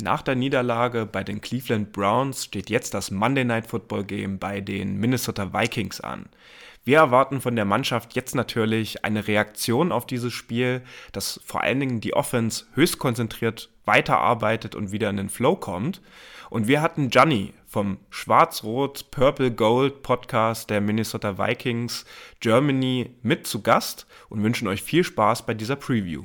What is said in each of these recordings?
Nach der Niederlage bei den Cleveland Browns steht jetzt das Monday Night Football Game bei den Minnesota Vikings an. Wir erwarten von der Mannschaft jetzt natürlich eine Reaktion auf dieses Spiel, dass vor allen Dingen die Offense höchst konzentriert weiterarbeitet und wieder in den Flow kommt. Und wir hatten Gianni vom Schwarz-Rot-Purple-Gold Podcast der Minnesota Vikings Germany mit zu Gast und wünschen euch viel Spaß bei dieser Preview.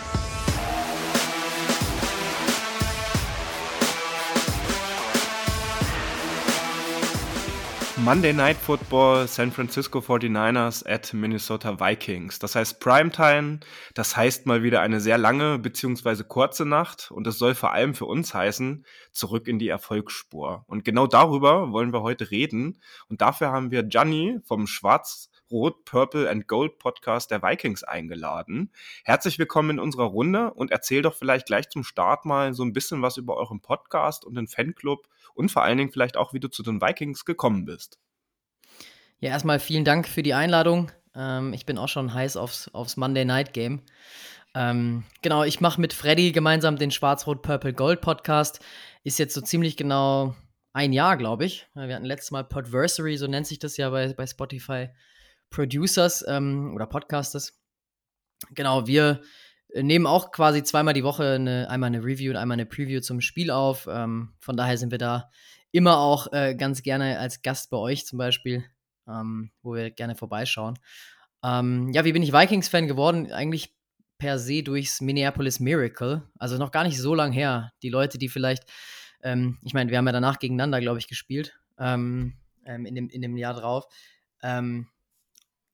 Monday Night Football, San Francisco 49ers at Minnesota Vikings. Das heißt Primetime, das heißt mal wieder eine sehr lange bzw. kurze Nacht und das soll vor allem für uns heißen, zurück in die Erfolgsspur. Und genau darüber wollen wir heute reden und dafür haben wir Gianni vom Schwarz Rot, Purple and Gold Podcast der Vikings eingeladen. Herzlich willkommen in unserer Runde und erzähl doch vielleicht gleich zum Start mal so ein bisschen was über euren Podcast und den Fanclub und vor allen Dingen vielleicht auch, wie du zu den Vikings gekommen bist. Ja, erstmal vielen Dank für die Einladung. Ähm, ich bin auch schon heiß aufs, aufs Monday Night Game. Ähm, genau, ich mache mit Freddy gemeinsam den Schwarz-Rot-Purple-Gold Podcast. Ist jetzt so ziemlich genau ein Jahr, glaube ich. Wir hatten letztes Mal Podversary, so nennt sich das ja bei, bei Spotify Producers ähm, oder Podcasters. Genau, wir nehmen auch quasi zweimal die Woche eine, einmal eine Review und einmal eine Preview zum Spiel auf. Ähm, von daher sind wir da immer auch äh, ganz gerne als Gast bei euch zum Beispiel, ähm, wo wir gerne vorbeischauen. Ähm, ja, wie bin ich Vikings-Fan geworden? Eigentlich per se durchs Minneapolis Miracle. Also noch gar nicht so lang her. Die Leute, die vielleicht, ähm, ich meine, wir haben ja danach gegeneinander, glaube ich, gespielt. Ähm, ähm, in, dem, in dem Jahr drauf. Ähm,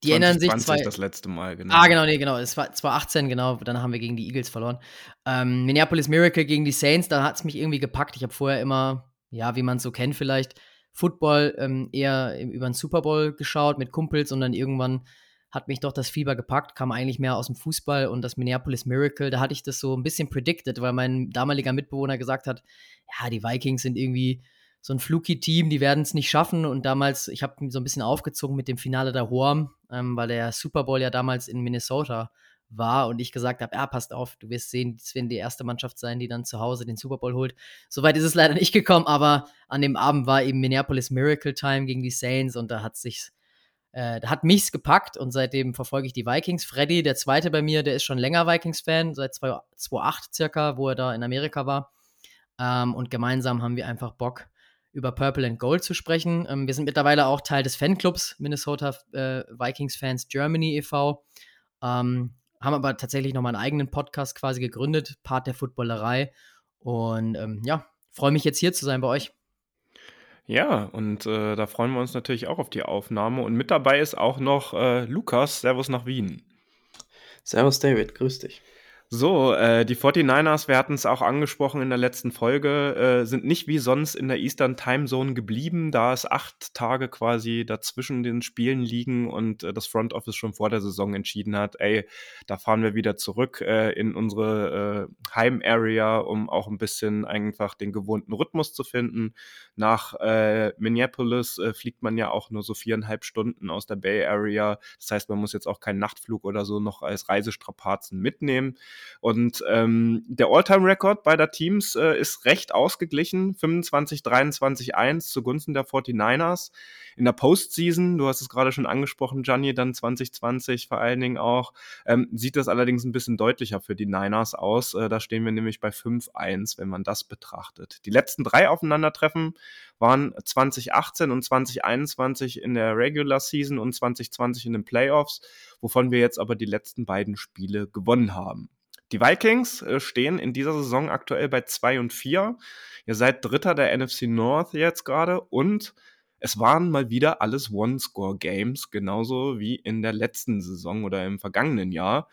die erinnern sich zwei, das letzte Mal, genau. Ah, genau, nee, genau. Es war 2018, genau. Dann haben wir gegen die Eagles verloren. Ähm, Minneapolis Miracle gegen die Saints, da hat es mich irgendwie gepackt. Ich habe vorher immer, ja, wie man es so kennt, vielleicht Football ähm, eher über den Super Bowl geschaut mit Kumpels und dann irgendwann hat mich doch das Fieber gepackt, kam eigentlich mehr aus dem Fußball und das Minneapolis Miracle, da hatte ich das so ein bisschen predicted, weil mein damaliger Mitbewohner gesagt hat, ja, die Vikings sind irgendwie so ein fluky-Team, die werden es nicht schaffen. Und damals, ich habe so ein bisschen aufgezogen mit dem Finale der Horm, ähm, weil der Super Bowl ja damals in Minnesota war und ich gesagt habe, ja, passt auf, du wirst sehen, es werden die erste Mannschaft sein, die dann zu Hause den Super Bowl holt. Soweit ist es leider nicht gekommen, aber an dem Abend war eben Minneapolis Miracle Time gegen die Saints und da hat sich äh, da hat mich's gepackt und seitdem verfolge ich die Vikings. Freddy, der zweite bei mir, der ist schon länger Vikings-Fan, seit 2008 circa, wo er da in Amerika war. Ähm, und gemeinsam haben wir einfach Bock, über Purple and Gold zu sprechen. Ähm, wir sind mittlerweile auch Teil des Fanclubs Minnesota äh, Vikings Fans Germany e.V. Ähm, haben aber tatsächlich noch mal einen eigenen Podcast quasi gegründet, Part der Footballerei. Und ähm, ja, freue mich jetzt hier zu sein bei euch. Ja, und äh, da freuen wir uns natürlich auch auf die Aufnahme. Und mit dabei ist auch noch äh, Lukas. Servus nach Wien. Servus David, grüß dich. So, äh, die 49ers, wir hatten es auch angesprochen in der letzten Folge, äh, sind nicht wie sonst in der Eastern Time Zone geblieben, da es acht Tage quasi dazwischen den Spielen liegen und äh, das Front Office schon vor der Saison entschieden hat, ey, da fahren wir wieder zurück äh, in unsere äh, Heim-Area, um auch ein bisschen einfach den gewohnten Rhythmus zu finden. Nach äh, Minneapolis äh, fliegt man ja auch nur so viereinhalb Stunden aus der Bay Area. Das heißt, man muss jetzt auch keinen Nachtflug oder so noch als Reisestrapazen mitnehmen. Und ähm, der All-Time-Record beider Teams äh, ist recht ausgeglichen, 25, 23, 1 zugunsten der 49ers. In der Postseason, du hast es gerade schon angesprochen, Gianni, dann 2020 vor allen Dingen auch, ähm, sieht das allerdings ein bisschen deutlicher für die Niners aus. Äh, da stehen wir nämlich bei 5-1, wenn man das betrachtet. Die letzten drei Aufeinandertreffen waren 2018 und 2021 in der Regular Season und 2020 in den Playoffs, wovon wir jetzt aber die letzten beiden Spiele gewonnen haben. Die Vikings äh, stehen in dieser Saison aktuell bei 2 und 4. Ihr seid Dritter der NFC North jetzt gerade und es waren mal wieder alles One-Score-Games, genauso wie in der letzten Saison oder im vergangenen Jahr.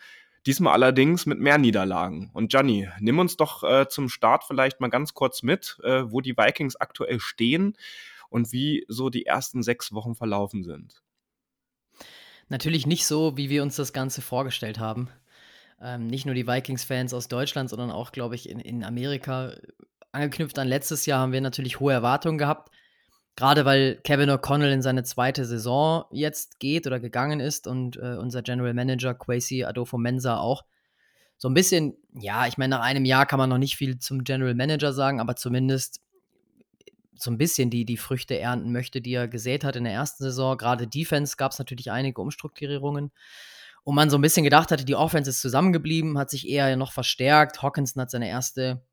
Diesmal allerdings mit mehr Niederlagen. Und Gianni, nimm uns doch äh, zum Start vielleicht mal ganz kurz mit, äh, wo die Vikings aktuell stehen und wie so die ersten sechs Wochen verlaufen sind. Natürlich nicht so, wie wir uns das Ganze vorgestellt haben. Ähm, nicht nur die Vikings-Fans aus Deutschland, sondern auch, glaube ich, in, in Amerika. Angeknüpft an letztes Jahr haben wir natürlich hohe Erwartungen gehabt. Gerade weil Kevin O'Connell in seine zweite Saison jetzt geht oder gegangen ist und äh, unser General Manager Quasi Adolfo Mensa auch. So ein bisschen, ja, ich meine, nach einem Jahr kann man noch nicht viel zum General Manager sagen, aber zumindest so ein bisschen die, die Früchte ernten möchte, die er gesät hat in der ersten Saison. Gerade Defense gab es natürlich einige Umstrukturierungen. Und man so ein bisschen gedacht hatte, die Offense ist zusammengeblieben, hat sich eher noch verstärkt. Hawkinson hat seine erste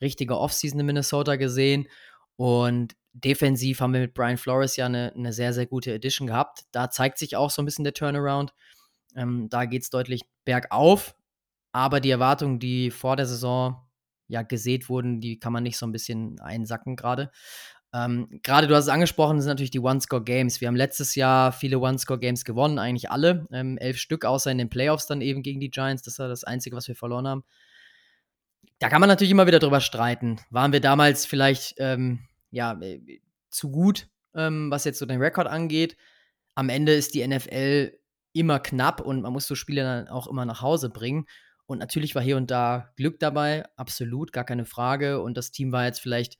richtige Offseason in Minnesota gesehen. Und defensiv haben wir mit Brian Flores ja eine, eine sehr, sehr gute Edition gehabt. Da zeigt sich auch so ein bisschen der Turnaround. Ähm, da geht es deutlich bergauf. Aber die Erwartungen, die vor der Saison ja gesät wurden, die kann man nicht so ein bisschen einsacken gerade. Ähm, gerade du hast es angesprochen, sind natürlich die One-Score-Games. Wir haben letztes Jahr viele One-Score-Games gewonnen, eigentlich alle. Ähm, elf Stück, außer in den Playoffs dann eben gegen die Giants. Das war das Einzige, was wir verloren haben. Da kann man natürlich immer wieder drüber streiten. Waren wir damals vielleicht ähm, ja, äh, zu gut, ähm, was jetzt so den Rekord angeht. Am Ende ist die NFL immer knapp und man muss so Spiele dann auch immer nach Hause bringen. Und natürlich war hier und da Glück dabei, absolut, gar keine Frage. Und das Team war jetzt vielleicht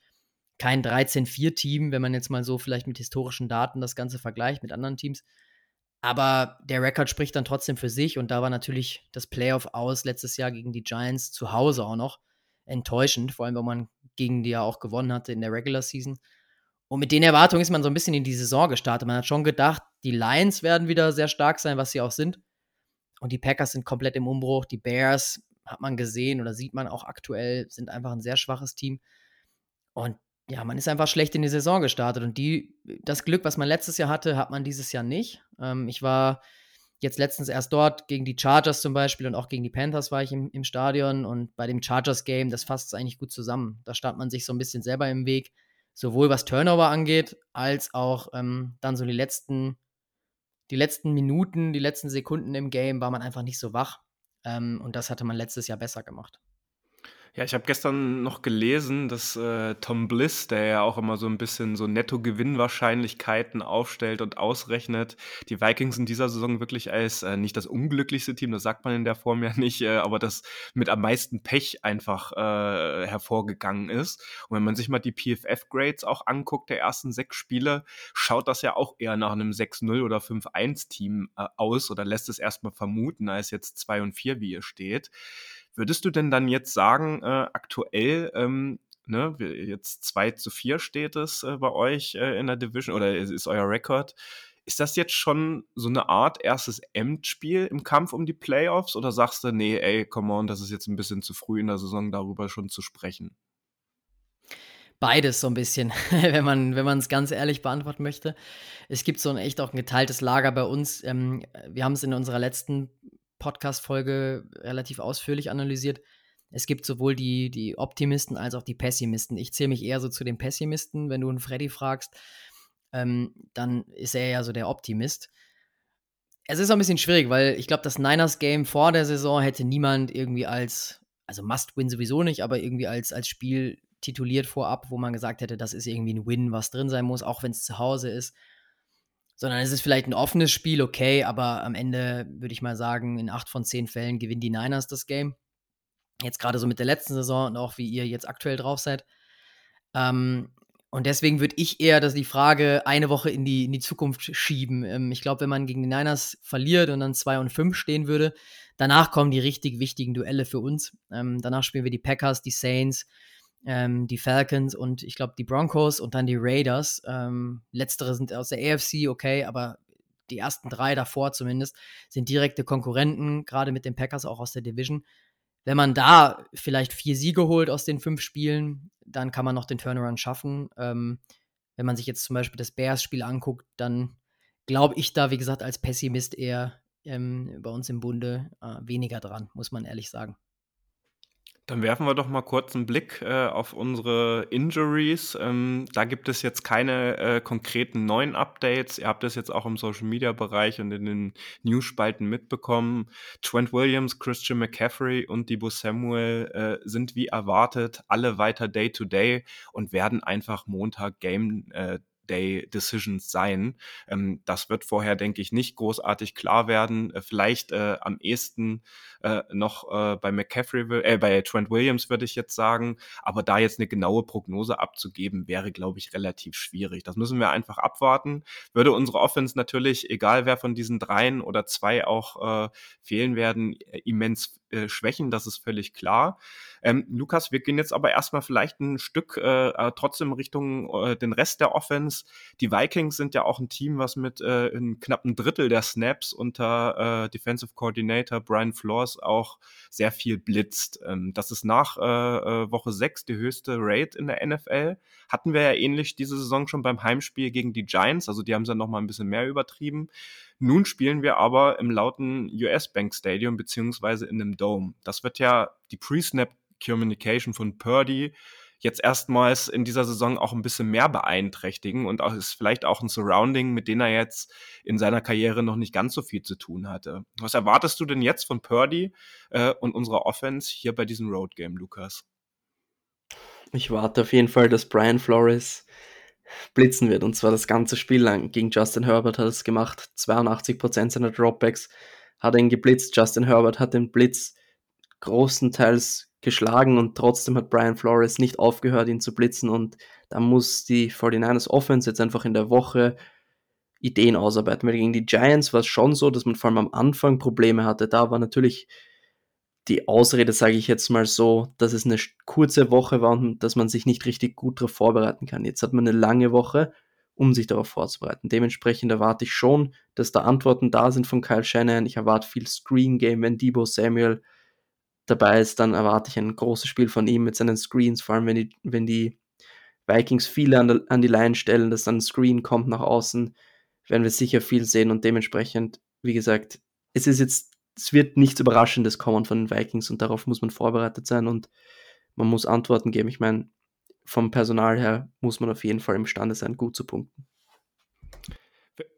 kein 13-4-Team, wenn man jetzt mal so vielleicht mit historischen Daten das Ganze vergleicht mit anderen Teams. Aber der Rekord spricht dann trotzdem für sich und da war natürlich das Playoff aus letztes Jahr gegen die Giants zu Hause auch noch enttäuschend, vor allem, weil man gegen die ja auch gewonnen hatte in der Regular Season. Und mit den Erwartungen ist man so ein bisschen in die Saison gestartet. Man hat schon gedacht, die Lions werden wieder sehr stark sein, was sie auch sind. Und die Packers sind komplett im Umbruch. Die Bears hat man gesehen oder sieht man auch aktuell, sind einfach ein sehr schwaches Team. Und ja, man ist einfach schlecht in die Saison gestartet. Und die, das Glück, was man letztes Jahr hatte, hat man dieses Jahr nicht. Ähm, ich war jetzt letztens erst dort gegen die Chargers zum Beispiel und auch gegen die Panthers war ich im, im Stadion und bei dem Chargers-Game, das fasst es eigentlich gut zusammen. Da stand man sich so ein bisschen selber im Weg, sowohl was Turnover angeht, als auch ähm, dann so die letzten, die letzten Minuten, die letzten Sekunden im Game war man einfach nicht so wach. Ähm, und das hatte man letztes Jahr besser gemacht. Ja, ich habe gestern noch gelesen, dass äh, Tom Bliss, der ja auch immer so ein bisschen so Netto-Gewinnwahrscheinlichkeiten aufstellt und ausrechnet, die Vikings in dieser Saison wirklich als äh, nicht das unglücklichste Team, das sagt man in der Form ja nicht, äh, aber das mit am meisten Pech einfach äh, hervorgegangen ist. Und wenn man sich mal die PFF-Grades auch anguckt, der ersten sechs Spiele, schaut das ja auch eher nach einem 6-0 oder 5-1-Team äh, aus oder lässt es erstmal vermuten, als jetzt 2 und 4, wie ihr steht. Würdest du denn dann jetzt sagen, äh, aktuell, ähm, ne, jetzt 2 zu 4 steht es äh, bei euch äh, in der Division oder ist, ist euer Rekord? Ist das jetzt schon so eine Art erstes Endspiel im Kampf um die Playoffs oder sagst du, nee, ey, come on, das ist jetzt ein bisschen zu früh in der Saison, darüber schon zu sprechen? Beides so ein bisschen, wenn man wenn es ganz ehrlich beantworten möchte. Es gibt so ein echt auch ein geteiltes Lager bei uns. Ähm, wir haben es in unserer letzten Podcast-Folge relativ ausführlich analysiert. Es gibt sowohl die, die Optimisten als auch die Pessimisten. Ich zähle mich eher so zu den Pessimisten. Wenn du einen Freddy fragst, ähm, dann ist er ja so der Optimist. Es ist auch ein bisschen schwierig, weil ich glaube, das Niners-Game vor der Saison hätte niemand irgendwie als, also Must-Win sowieso nicht, aber irgendwie als, als Spiel tituliert vorab, wo man gesagt hätte, das ist irgendwie ein Win, was drin sein muss, auch wenn es zu Hause ist sondern es ist vielleicht ein offenes Spiel, okay, aber am Ende würde ich mal sagen, in acht von zehn Fällen gewinnen die Niners das Game. Jetzt gerade so mit der letzten Saison und auch wie ihr jetzt aktuell drauf seid. Ähm, und deswegen würde ich eher dass die Frage eine Woche in die, in die Zukunft schieben. Ähm, ich glaube, wenn man gegen die Niners verliert und dann 2 und 5 stehen würde, danach kommen die richtig wichtigen Duelle für uns. Ähm, danach spielen wir die Packers, die Saints, ähm, die Falcons und ich glaube die Broncos und dann die Raiders. Ähm, letztere sind aus der AFC, okay, aber die ersten drei davor zumindest sind direkte Konkurrenten, gerade mit den Packers auch aus der Division. Wenn man da vielleicht vier Siege holt aus den fünf Spielen, dann kann man noch den Turnaround schaffen. Ähm, wenn man sich jetzt zum Beispiel das Bears-Spiel anguckt, dann glaube ich da, wie gesagt, als Pessimist eher ähm, bei uns im Bunde äh, weniger dran, muss man ehrlich sagen. Dann werfen wir doch mal kurz einen Blick äh, auf unsere Injuries. Ähm, da gibt es jetzt keine äh, konkreten neuen Updates. Ihr habt das jetzt auch im Social-Media-Bereich und in den News-Spalten mitbekommen. Trent Williams, Christian McCaffrey und Debo Samuel äh, sind wie erwartet alle weiter Day-to-Day -Day und werden einfach Montag Game äh, Day-Decisions sein. Ähm, das wird vorher, denke ich, nicht großartig klar werden. Äh, vielleicht äh, am ehesten äh, noch äh, bei McCaffrey, äh, bei Trent Williams würde ich jetzt sagen. Aber da jetzt eine genaue Prognose abzugeben, wäre, glaube ich, relativ schwierig. Das müssen wir einfach abwarten. Würde unsere Offense natürlich, egal wer von diesen dreien oder zwei auch äh, fehlen werden, äh, immens äh, schwächen, das ist völlig klar. Ähm, Lukas, wir gehen jetzt aber erstmal vielleicht ein Stück äh, äh, trotzdem Richtung äh, den Rest der Offense. Die Vikings sind ja auch ein Team, was mit äh, in knapp ein Drittel der Snaps unter äh, Defensive Coordinator Brian Flores auch sehr viel blitzt. Ähm, das ist nach äh, äh Woche 6 die höchste Rate in der NFL. Hatten wir ja ähnlich diese Saison schon beim Heimspiel gegen die Giants, also die haben es dann noch mal ein bisschen mehr übertrieben. Nun spielen wir aber im lauten US Bank Stadium beziehungsweise in einem Dome. Das wird ja die Pre-Snap Communication von Purdy jetzt erstmals in dieser Saison auch ein bisschen mehr beeinträchtigen und auch ist vielleicht auch ein Surrounding, mit dem er jetzt in seiner Karriere noch nicht ganz so viel zu tun hatte. Was erwartest du denn jetzt von Purdy äh, und unserer Offense hier bei diesem Road Game, Lukas? Ich warte auf jeden Fall, dass Brian Flores blitzen wird. Und zwar das ganze Spiel lang. Gegen Justin Herbert hat es gemacht. 82% seiner Dropbacks hat ihn geblitzt. Justin Herbert hat den Blitz großenteils geschlagen und trotzdem hat Brian Flores nicht aufgehört, ihn zu blitzen. Und da muss die 49ers Offense jetzt einfach in der Woche Ideen ausarbeiten. Weil gegen die Giants war es schon so, dass man vor allem am Anfang Probleme hatte. Da war natürlich die Ausrede, sage ich jetzt mal so, dass es eine kurze Woche war und dass man sich nicht richtig gut darauf vorbereiten kann. Jetzt hat man eine lange Woche, um sich darauf vorzubereiten. Dementsprechend erwarte ich schon, dass da Antworten da sind von Kyle Shannon. Ich erwarte viel Screen Game, wenn Debo Samuel dabei ist, dann erwarte ich ein großes Spiel von ihm mit seinen Screens, vor allem wenn die, wenn die Vikings viele an, der, an die Line stellen, dass dann ein Screen kommt nach außen, werden wir sicher viel sehen und dementsprechend, wie gesagt, es ist jetzt es wird nichts Überraschendes kommen von den Vikings und darauf muss man vorbereitet sein und man muss Antworten geben. Ich meine, vom Personal her muss man auf jeden Fall imstande sein, gut zu punkten.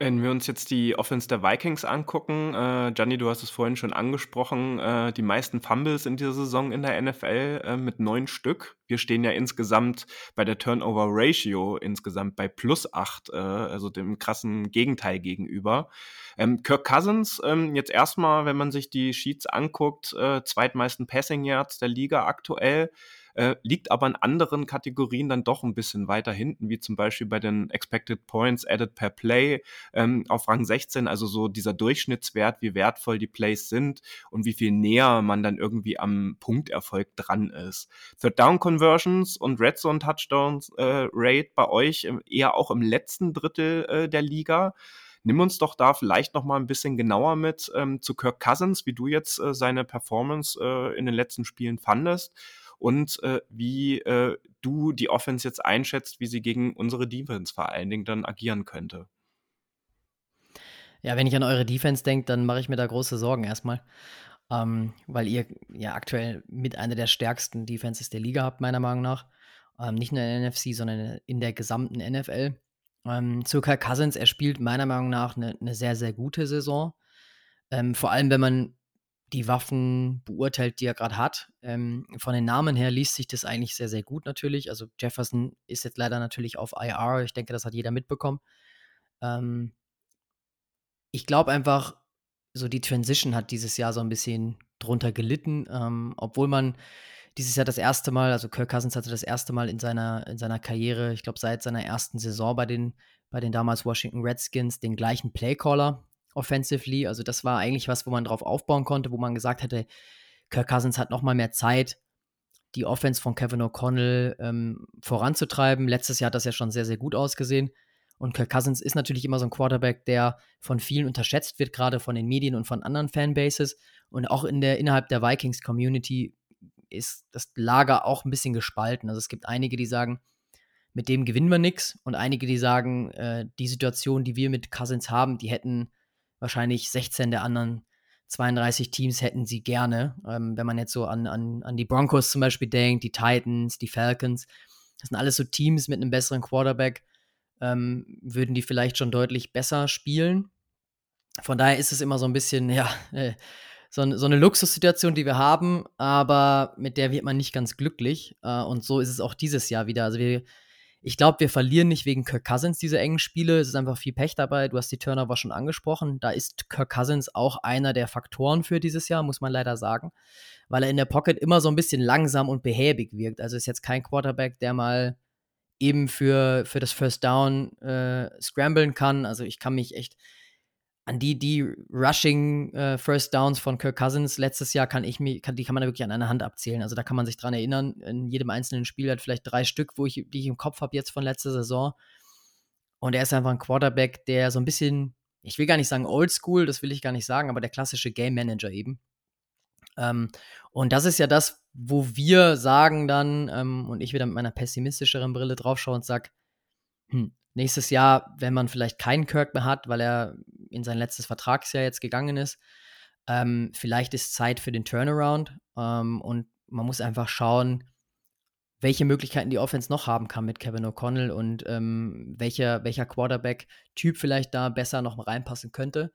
Wenn wir uns jetzt die Offense der Vikings angucken, äh, Gianni, du hast es vorhin schon angesprochen, äh, die meisten Fumbles in dieser Saison in der NFL äh, mit neun Stück. Wir stehen ja insgesamt bei der Turnover Ratio insgesamt bei plus acht, äh, also dem krassen Gegenteil gegenüber. Ähm, Kirk Cousins, ähm, jetzt erstmal, wenn man sich die Sheets anguckt, äh, zweitmeisten Passing Yards der Liga aktuell äh, liegt aber in anderen Kategorien dann doch ein bisschen weiter hinten, wie zum Beispiel bei den Expected Points Added per Play ähm, auf Rang 16, also so dieser Durchschnittswert, wie wertvoll die Plays sind und wie viel näher man dann irgendwie am Punkterfolg dran ist. Third Down Conversions und Red Zone Touchdowns äh, Rate bei euch eher auch im letzten Drittel äh, der Liga. Nimm uns doch da vielleicht noch mal ein bisschen genauer mit ähm, zu Kirk Cousins, wie du jetzt äh, seine Performance äh, in den letzten Spielen fandest und äh, wie äh, du die Offense jetzt einschätzt, wie sie gegen unsere Defense vor allen Dingen dann agieren könnte. Ja, wenn ich an eure Defense denke, dann mache ich mir da große Sorgen erstmal. Ähm, weil ihr ja aktuell mit einer der stärksten Defenses der Liga habt, meiner Meinung nach. Ähm, nicht nur in der NFC, sondern in der gesamten NFL. Ähm, zu Kirk Cousins, er spielt meiner Meinung nach eine, eine sehr, sehr gute Saison. Ähm, vor allem, wenn man die Waffen beurteilt, die er gerade hat. Ähm, von den Namen her liest sich das eigentlich sehr, sehr gut natürlich. Also Jefferson ist jetzt leider natürlich auf IR. Ich denke, das hat jeder mitbekommen. Ähm, ich glaube einfach, so die Transition hat dieses Jahr so ein bisschen drunter gelitten, ähm, obwohl man dieses Jahr das erste Mal, also Kirk Cousins hatte das erste Mal in seiner, in seiner Karriere, ich glaube seit seiner ersten Saison bei den, bei den damals Washington Redskins, den gleichen Playcaller offensively. Also das war eigentlich was, wo man drauf aufbauen konnte, wo man gesagt hätte, Kirk Cousins hat noch mal mehr Zeit, die Offense von Kevin O'Connell ähm, voranzutreiben. Letztes Jahr hat das ja schon sehr, sehr gut ausgesehen. Und Kirk Cousins ist natürlich immer so ein Quarterback, der von vielen unterschätzt wird, gerade von den Medien und von anderen Fanbases. Und auch in der, innerhalb der Vikings-Community ist das Lager auch ein bisschen gespalten. Also es gibt einige, die sagen, mit dem gewinnen wir nichts. Und einige, die sagen, äh, die Situation, die wir mit Cousins haben, die hätten wahrscheinlich 16 der anderen 32 Teams hätten sie gerne. Ähm, wenn man jetzt so an, an, an die Broncos zum Beispiel denkt, die Titans, die Falcons, das sind alles so Teams mit einem besseren Quarterback, ähm, würden die vielleicht schon deutlich besser spielen. Von daher ist es immer so ein bisschen, ja, äh, so, so, eine Luxussituation, die wir haben, aber mit der wird man nicht ganz glücklich. Äh, und so ist es auch dieses Jahr wieder. Also wir, Ich glaube, wir verlieren nicht wegen Kirk Cousins diese engen Spiele. Es ist einfach viel Pech dabei. Du hast die Turnover schon angesprochen. Da ist Kirk Cousins auch einer der Faktoren für dieses Jahr, muss man leider sagen. Weil er in der Pocket immer so ein bisschen langsam und behäbig wirkt. Also ist jetzt kein Quarterback, der mal eben für, für das First Down äh, scramblen kann. Also ich kann mich echt an die, die Rushing äh, First Downs von Kirk Cousins letztes Jahr kann ich mir, kann, die kann man wirklich an einer Hand abzählen. Also da kann man sich dran erinnern. In jedem einzelnen Spiel hat vielleicht drei Stück, wo ich, die ich im Kopf habe jetzt von letzter Saison. Und er ist einfach ein Quarterback, der so ein bisschen, ich will gar nicht sagen Oldschool, das will ich gar nicht sagen, aber der klassische Game Manager eben. Ähm, und das ist ja das, wo wir sagen dann, ähm, und ich wieder mit meiner pessimistischeren Brille draufschaue und sage, hm, nächstes Jahr, wenn man vielleicht keinen Kirk mehr hat, weil er in sein letztes Vertragsjahr jetzt gegangen ist, ähm, vielleicht ist Zeit für den Turnaround ähm, und man muss einfach schauen, welche Möglichkeiten die Offense noch haben kann mit Kevin O'Connell und ähm, welcher, welcher Quarterback-Typ vielleicht da besser noch reinpassen könnte.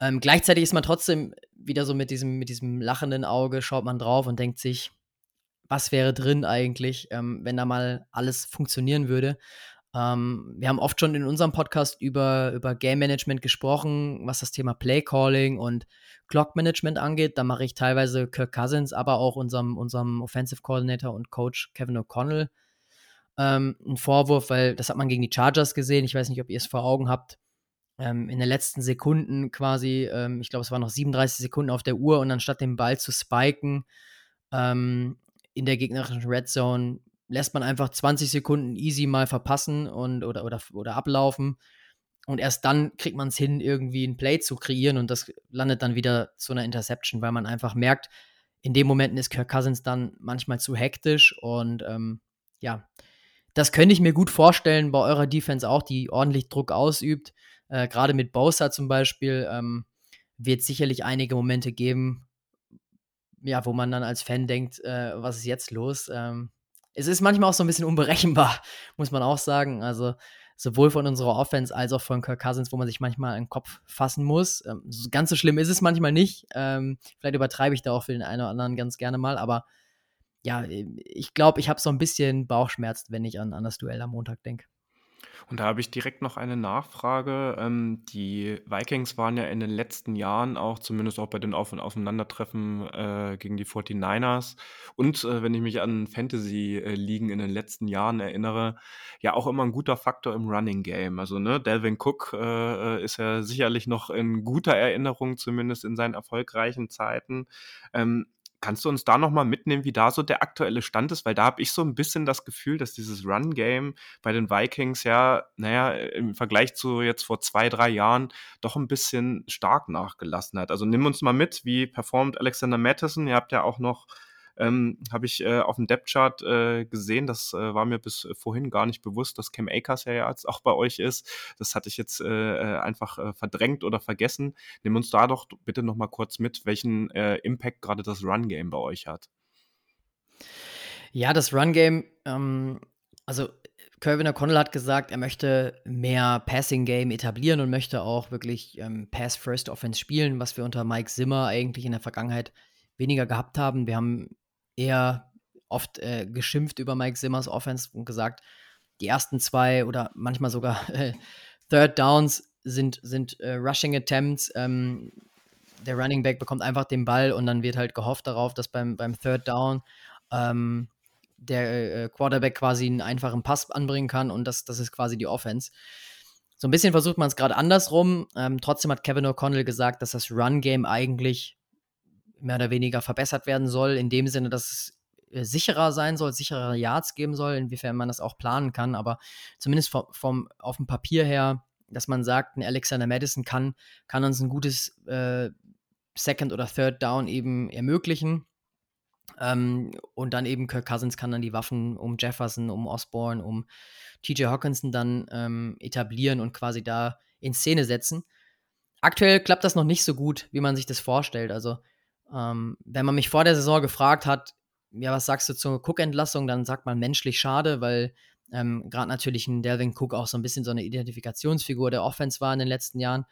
Ähm, gleichzeitig ist man trotzdem wieder so mit diesem, mit diesem lachenden Auge, schaut man drauf und denkt sich, was wäre drin eigentlich, ähm, wenn da mal alles funktionieren würde. Ähm, wir haben oft schon in unserem Podcast über, über Game Management gesprochen, was das Thema Play Calling und Clock Management angeht. Da mache ich teilweise Kirk Cousins, aber auch unserem, unserem Offensive Coordinator und Coach Kevin O'Connell ähm, einen Vorwurf, weil das hat man gegen die Chargers gesehen. Ich weiß nicht, ob ihr es vor Augen habt. Ähm, in den letzten Sekunden quasi, ähm, ich glaube, es waren noch 37 Sekunden auf der Uhr und anstatt den Ball zu spiken ähm, in der gegnerischen Red Zone lässt man einfach 20 Sekunden easy mal verpassen und oder, oder, oder ablaufen. Und erst dann kriegt man es hin, irgendwie ein Play zu kreieren und das landet dann wieder zu einer Interception, weil man einfach merkt, in dem Momenten ist Kirk Cousins dann manchmal zu hektisch und ähm, ja, das könnte ich mir gut vorstellen bei eurer Defense auch, die ordentlich Druck ausübt. Äh, Gerade mit Bosa zum Beispiel ähm, wird sicherlich einige Momente geben, ja, wo man dann als Fan denkt, äh, was ist jetzt los? Ähm, es ist manchmal auch so ein bisschen unberechenbar, muss man auch sagen. Also sowohl von unserer Offense als auch von Kirk Cousins, wo man sich manchmal einen Kopf fassen muss. Ähm, ganz so schlimm ist es manchmal nicht. Ähm, vielleicht übertreibe ich da auch für den einen oder anderen ganz gerne mal, aber ja, ich glaube, ich habe so ein bisschen Bauchschmerz, wenn ich an, an das Duell am Montag denke. Und da habe ich direkt noch eine Nachfrage. Ähm, die Vikings waren ja in den letzten Jahren auch, zumindest auch bei den Auf Aufeinandertreffen äh, gegen die 49ers und äh, wenn ich mich an Fantasy-Ligen in den letzten Jahren erinnere, ja auch immer ein guter Faktor im Running Game. Also ne, Delvin Cook äh, ist ja sicherlich noch in guter Erinnerung, zumindest in seinen erfolgreichen Zeiten. Ähm, Kannst du uns da nochmal mitnehmen, wie da so der aktuelle Stand ist? Weil da habe ich so ein bisschen das Gefühl, dass dieses Run-Game bei den Vikings ja, naja, im Vergleich zu jetzt vor zwei, drei Jahren doch ein bisschen stark nachgelassen hat. Also nimm uns mal mit, wie performt Alexander Matheson? Ihr habt ja auch noch ähm, habe ich äh, auf dem Depth-Chart äh, gesehen. Das äh, war mir bis vorhin gar nicht bewusst, dass Cam Akers ja jetzt auch bei euch ist. Das hatte ich jetzt äh, äh einfach äh, verdrängt oder vergessen. Nimm uns da doch bitte noch mal kurz mit, welchen äh, Impact gerade das Run-Game bei euch hat. Ja, das Run-Game, ähm, also Kevin O'Connell hat gesagt, er möchte mehr Passing-Game etablieren und möchte auch wirklich ähm, Pass-First-Offense spielen, was wir unter Mike Zimmer eigentlich in der Vergangenheit weniger gehabt haben. Wir haben eher oft äh, geschimpft über Mike Simmers Offense und gesagt, die ersten zwei oder manchmal sogar äh, Third Downs sind, sind äh, Rushing Attempts. Ähm, der Running Back bekommt einfach den Ball und dann wird halt gehofft darauf, dass beim, beim Third Down ähm, der äh, Quarterback quasi einen einfachen Pass anbringen kann und das, das ist quasi die Offense. So ein bisschen versucht man es gerade andersrum. Ähm, trotzdem hat Kevin O'Connell gesagt, dass das Run-Game eigentlich mehr oder weniger verbessert werden soll, in dem Sinne, dass es äh, sicherer sein soll, sicherer Yards geben soll, inwiefern man das auch planen kann, aber zumindest vom, vom auf dem Papier her, dass man sagt, ein Alexander Madison kann, kann uns ein gutes äh, Second oder Third Down eben ermöglichen. Ähm, und dann eben Kirk Cousins kann dann die Waffen um Jefferson, um Osborne, um TJ Hawkinson dann ähm, etablieren und quasi da in Szene setzen. Aktuell klappt das noch nicht so gut, wie man sich das vorstellt. Also ähm, wenn man mich vor der Saison gefragt hat, ja, was sagst du zur Cook-Entlassung, dann sagt man menschlich schade, weil ähm, gerade natürlich ein Delvin Cook auch so ein bisschen so eine Identifikationsfigur der Offense war in den letzten Jahren.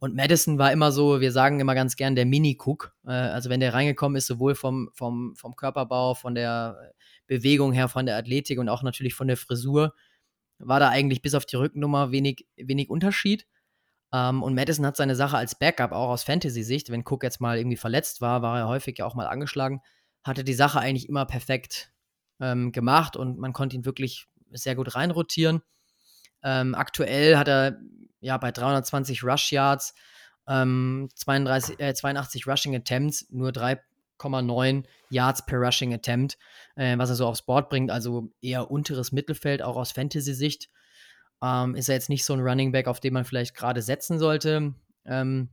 Und Madison war immer so, wir sagen immer ganz gern, der Mini-Cook. Äh, also wenn der reingekommen ist, sowohl vom, vom, vom Körperbau, von der Bewegung her, von der Athletik und auch natürlich von der Frisur, war da eigentlich bis auf die Rückennummer wenig, wenig Unterschied. Ähm, und Madison hat seine Sache als Backup auch aus Fantasy-Sicht. Wenn Cook jetzt mal irgendwie verletzt war, war er häufig ja auch mal angeschlagen, hatte die Sache eigentlich immer perfekt ähm, gemacht und man konnte ihn wirklich sehr gut reinrotieren. Ähm, aktuell hat er ja bei 320 Rush Yards, ähm, 32, äh, 82 Rushing Attempts, nur 3,9 Yards per Rushing Attempt, äh, was er so aufs Board bringt, also eher unteres Mittelfeld, auch aus Fantasy-Sicht. Ähm, ist er jetzt nicht so ein Running Back, auf den man vielleicht gerade setzen sollte. Ähm,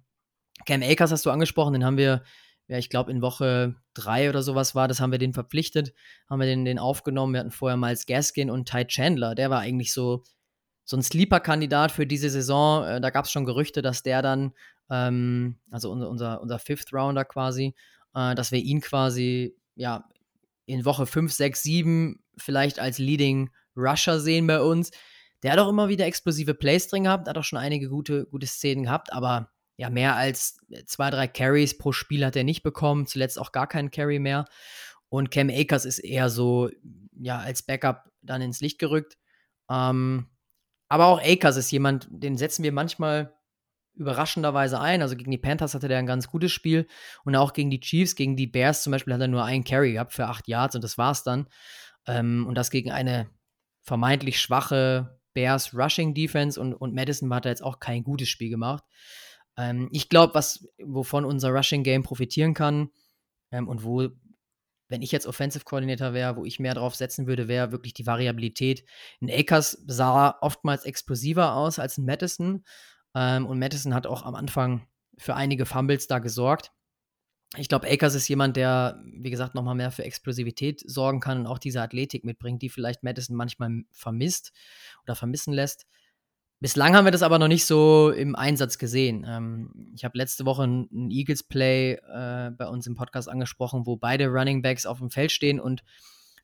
Cam Akers hast du angesprochen, den haben wir, ja, ich glaube, in Woche drei oder sowas war, das haben wir den verpflichtet, haben wir den, den aufgenommen. Wir hatten vorher Miles Gaskin und Ty Chandler, der war eigentlich so, so ein Sleeper-Kandidat für diese Saison. Äh, da gab es schon Gerüchte, dass der dann, ähm, also unser, unser, unser Fifth Rounder quasi, äh, dass wir ihn quasi, ja, in Woche 5, 6, 7 vielleicht als Leading Rusher sehen bei uns. Der hat auch immer wieder explosive Plays drin gehabt, hat auch schon einige gute, gute Szenen gehabt, aber ja, mehr als zwei, drei Carries pro Spiel hat er nicht bekommen, zuletzt auch gar keinen Carry mehr. Und Cam Akers ist eher so, ja, als Backup dann ins Licht gerückt. Ähm, aber auch Akers ist jemand, den setzen wir manchmal überraschenderweise ein. Also gegen die Panthers hatte der ein ganz gutes Spiel und auch gegen die Chiefs, gegen die Bears zum Beispiel hat er nur einen Carry gehabt für acht Yards und das war's dann. Ähm, und das gegen eine vermeintlich schwache Bears Rushing Defense und, und Madison hat da jetzt auch kein gutes Spiel gemacht. Ähm, ich glaube, was, wovon unser Rushing Game profitieren kann ähm, und wo, wenn ich jetzt Offensive Coordinator wäre, wo ich mehr drauf setzen würde, wäre wirklich die Variabilität. In Akers sah oftmals explosiver aus als in Madison ähm, und Madison hat auch am Anfang für einige Fumbles da gesorgt. Ich glaube, Akers ist jemand, der, wie gesagt, nochmal mehr für Explosivität sorgen kann und auch diese Athletik mitbringt, die vielleicht Madison manchmal vermisst oder vermissen lässt. Bislang haben wir das aber noch nicht so im Einsatz gesehen. Ähm, ich habe letzte Woche ein, Eagles-Play äh, bei uns im Podcast angesprochen, wo beide Running Backs auf dem Feld stehen und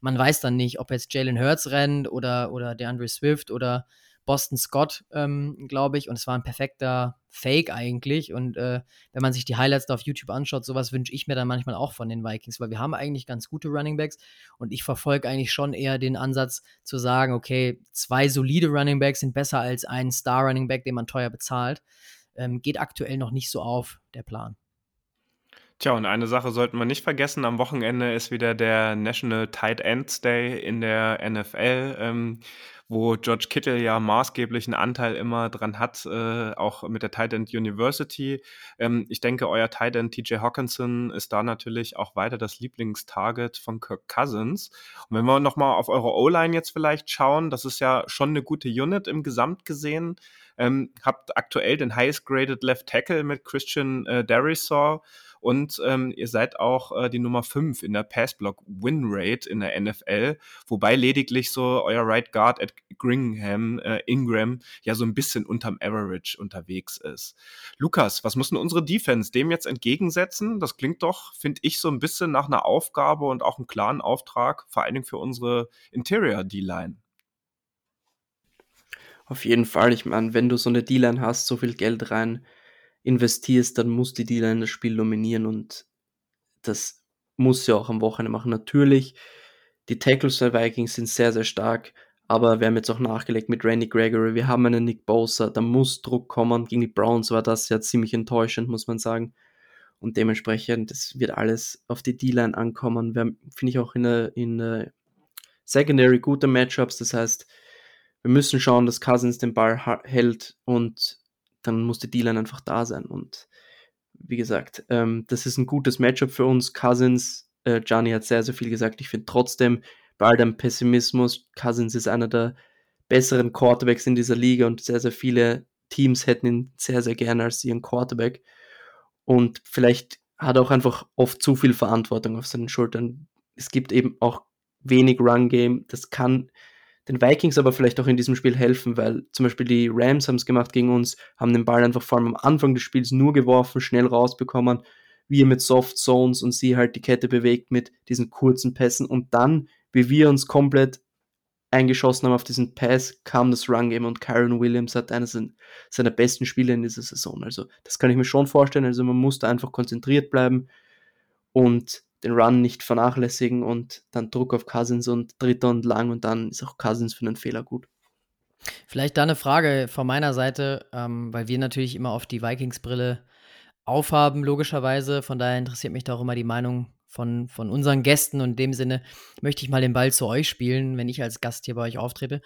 man weiß dann nicht, ob jetzt Jalen Hurts rennt oder, oder DeAndre Swift oder Boston Scott, ähm, glaube ich. Und es war ein perfekter Fake eigentlich. Und äh, wenn man sich die Highlights da auf YouTube anschaut, sowas wünsche ich mir dann manchmal auch von den Vikings, weil wir haben eigentlich ganz gute Running Backs. Und ich verfolge eigentlich schon eher den Ansatz zu sagen, okay, zwei solide Running Backs sind besser als ein Star Running Back, den man teuer bezahlt. Ähm, geht aktuell noch nicht so auf, der Plan. Tja, und eine Sache sollten wir nicht vergessen, am Wochenende ist wieder der National Tight Ends Day in der NFL. Ähm, wo George Kittle ja maßgeblichen Anteil immer dran hat, äh, auch mit der Tight End University. Ähm, ich denke, euer Tight End TJ Hawkinson ist da natürlich auch weiter das Lieblingstarget von Kirk Cousins. Und wenn wir nochmal auf eure O-Line jetzt vielleicht schauen, das ist ja schon eine gute Unit im Gesamt gesehen. Ähm, habt aktuell den highest graded Left Tackle mit Christian äh, Darisaw und ähm, ihr seid auch äh, die Nummer 5 in der Passblock-Win-Rate in der NFL, wobei lediglich so euer Right Guard at Gringham, äh, Ingram, ja so ein bisschen unterm Average unterwegs ist. Lukas, was muss denn unsere Defense dem jetzt entgegensetzen? Das klingt doch, finde ich, so ein bisschen nach einer Aufgabe und auch einem klaren Auftrag, vor allen Dingen für unsere Interior D-Line. Auf jeden Fall. Ich meine, wenn du so eine D-Line hast, so viel Geld rein investierst, dann muss die D-Line das Spiel dominieren und das muss sie auch am Wochenende machen. Natürlich, die Tackles der Vikings sind sehr, sehr stark, aber wir haben jetzt auch nachgelegt mit Randy Gregory, wir haben einen Nick Bosa, da muss Druck kommen. Gegen die Browns war das ja ziemlich enttäuschend, muss man sagen. Und dementsprechend, das wird alles auf die D-Line ankommen. Wir haben, finde ich, auch in der, in der Secondary gute Matchups. Das heißt, wir müssen schauen, dass Cousins den Ball hält und dann muss die D-Line einfach da sein. Und wie gesagt, ähm, das ist ein gutes Matchup für uns. Cousins, äh, Gianni hat sehr, sehr viel gesagt. Ich finde trotzdem, bei all dem Pessimismus, Cousins ist einer der besseren Quarterbacks in dieser Liga und sehr, sehr viele Teams hätten ihn sehr, sehr gerne als ihren Quarterback. Und vielleicht hat er auch einfach oft zu viel Verantwortung auf seinen Schultern. Es gibt eben auch wenig Run-Game. Das kann den Vikings aber vielleicht auch in diesem Spiel helfen, weil zum Beispiel die Rams haben es gemacht gegen uns, haben den Ball einfach vor allem am Anfang des Spiels nur geworfen, schnell rausbekommen, wir mit Soft Zones und sie halt die Kette bewegt mit diesen kurzen Pässen und dann, wie wir uns komplett eingeschossen haben auf diesen Pass, kam das Run-Game und Kyron Williams hat eines seiner besten Spiele in dieser Saison. Also das kann ich mir schon vorstellen. Also man muss da einfach konzentriert bleiben und den Run nicht vernachlässigen und dann Druck auf Cousins und Dritter und lang und dann ist auch Cousins für einen Fehler gut. Vielleicht da eine Frage von meiner Seite, ähm, weil wir natürlich immer auf die Vikings-Brille aufhaben, logischerweise. Von daher interessiert mich da auch immer die Meinung von, von unseren Gästen und in dem Sinne möchte ich mal den Ball zu euch spielen, wenn ich als Gast hier bei euch auftrete.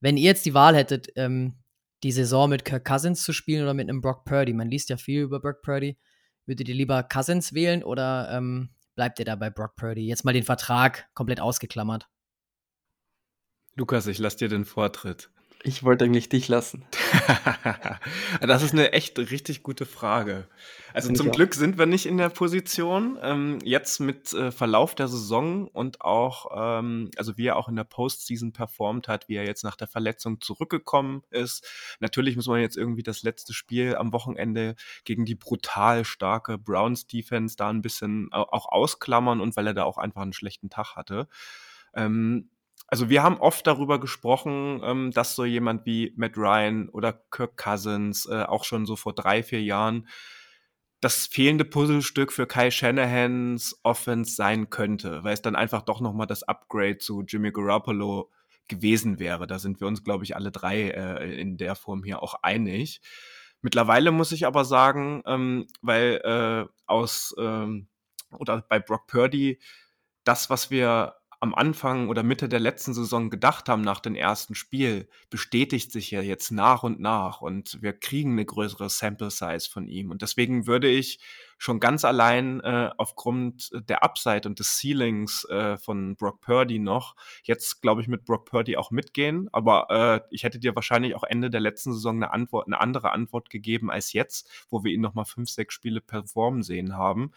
Wenn ihr jetzt die Wahl hättet, ähm, die Saison mit Kirk Cousins zu spielen oder mit einem Brock Purdy, man liest ja viel über Brock Purdy, würdet ihr lieber Cousins wählen oder ähm, bleibt ihr da bei Brock Purdy? Jetzt mal den Vertrag komplett ausgeklammert. Lukas, ich lasse dir den Vortritt. Ich wollte eigentlich dich lassen. das ist eine echt richtig gute Frage. Also zum Glück sind wir nicht in der Position. Ähm, jetzt mit äh, Verlauf der Saison und auch, ähm, also wie er auch in der Postseason performt hat, wie er jetzt nach der Verletzung zurückgekommen ist. Natürlich muss man jetzt irgendwie das letzte Spiel am Wochenende gegen die brutal starke Browns Defense da ein bisschen auch ausklammern und weil er da auch einfach einen schlechten Tag hatte. Ähm, also wir haben oft darüber gesprochen, ähm, dass so jemand wie Matt Ryan oder Kirk Cousins äh, auch schon so vor drei, vier Jahren das fehlende Puzzlestück für Kai Shanahans Offense sein könnte, weil es dann einfach doch nochmal das Upgrade zu Jimmy Garoppolo gewesen wäre. Da sind wir uns, glaube ich, alle drei äh, in der Form hier auch einig. Mittlerweile muss ich aber sagen, ähm, weil äh, aus ähm, oder bei Brock Purdy das, was wir am Anfang oder Mitte der letzten Saison gedacht haben nach dem ersten Spiel, bestätigt sich ja jetzt nach und nach und wir kriegen eine größere Sample Size von ihm. Und deswegen würde ich schon ganz allein äh, aufgrund der Upside und des Ceilings äh, von Brock Purdy noch jetzt, glaube ich, mit Brock Purdy auch mitgehen. Aber äh, ich hätte dir wahrscheinlich auch Ende der letzten Saison eine Antwort, eine andere Antwort gegeben als jetzt, wo wir ihn noch mal fünf, sechs Spiele performen sehen haben.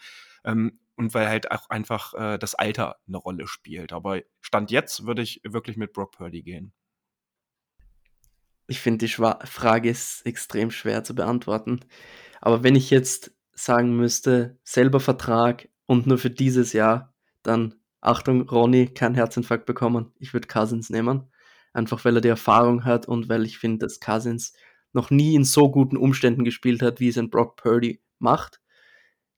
Ähm, und weil halt auch einfach äh, das Alter eine Rolle spielt. Aber Stand jetzt würde ich wirklich mit Brock Purdy gehen. Ich finde, die Schwa Frage ist extrem schwer zu beantworten. Aber wenn ich jetzt sagen müsste, selber Vertrag und nur für dieses Jahr, dann Achtung, Ronny, kein Herzinfarkt bekommen. Ich würde Cousins nehmen. Einfach weil er die Erfahrung hat und weil ich finde, dass Cousins noch nie in so guten Umständen gespielt hat, wie es ein Brock Purdy macht.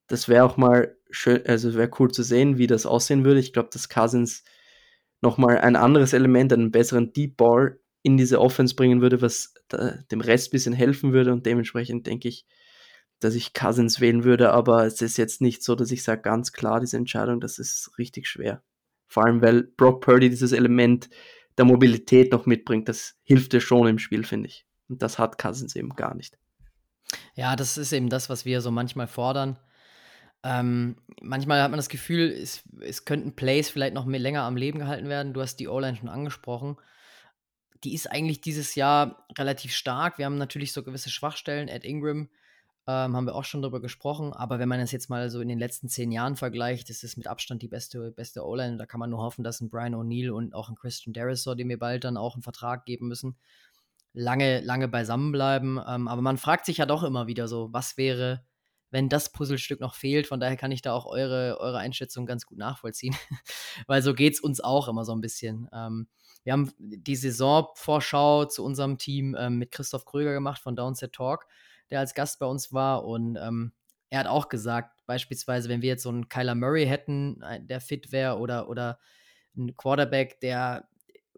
Das wäre auch mal schön, also wäre cool zu sehen, wie das aussehen würde. Ich glaube, dass Cousins nochmal ein anderes Element, einen besseren Deep Ball in diese Offense bringen würde, was dem Rest ein bisschen helfen würde und dementsprechend denke ich, dass ich Cousins wählen würde, aber es ist jetzt nicht so, dass ich sage ganz klar, diese Entscheidung, das ist richtig schwer. Vor allem, weil Brock Purdy dieses Element der Mobilität noch mitbringt, das hilft dir schon im Spiel, finde ich. Und das hat Cousins eben gar nicht. Ja, das ist eben das, was wir so manchmal fordern. Ähm, manchmal hat man das Gefühl, es, es könnten Plays vielleicht noch mehr länger am Leben gehalten werden. Du hast die O-Line schon angesprochen. Die ist eigentlich dieses Jahr relativ stark. Wir haben natürlich so gewisse Schwachstellen. Ed Ingram ähm, haben wir auch schon drüber gesprochen. Aber wenn man das jetzt mal so in den letzten zehn Jahren vergleicht, ist es mit Abstand die beste, beste O-Line. Da kann man nur hoffen, dass ein Brian O'Neill und auch ein Christian Derisor, die mir bald dann auch einen Vertrag geben müssen, lange, lange beisammen bleiben. Ähm, aber man fragt sich ja doch immer wieder so, was wäre wenn das Puzzlestück noch fehlt. Von daher kann ich da auch eure, eure Einschätzung ganz gut nachvollziehen, weil so geht es uns auch immer so ein bisschen. Ähm, wir haben die Saisonvorschau zu unserem Team ähm, mit Christoph Kröger gemacht von Downset Talk, der als Gast bei uns war und ähm, er hat auch gesagt, beispielsweise, wenn wir jetzt so einen Kyler Murray hätten, der fit wäre oder, oder ein Quarterback, der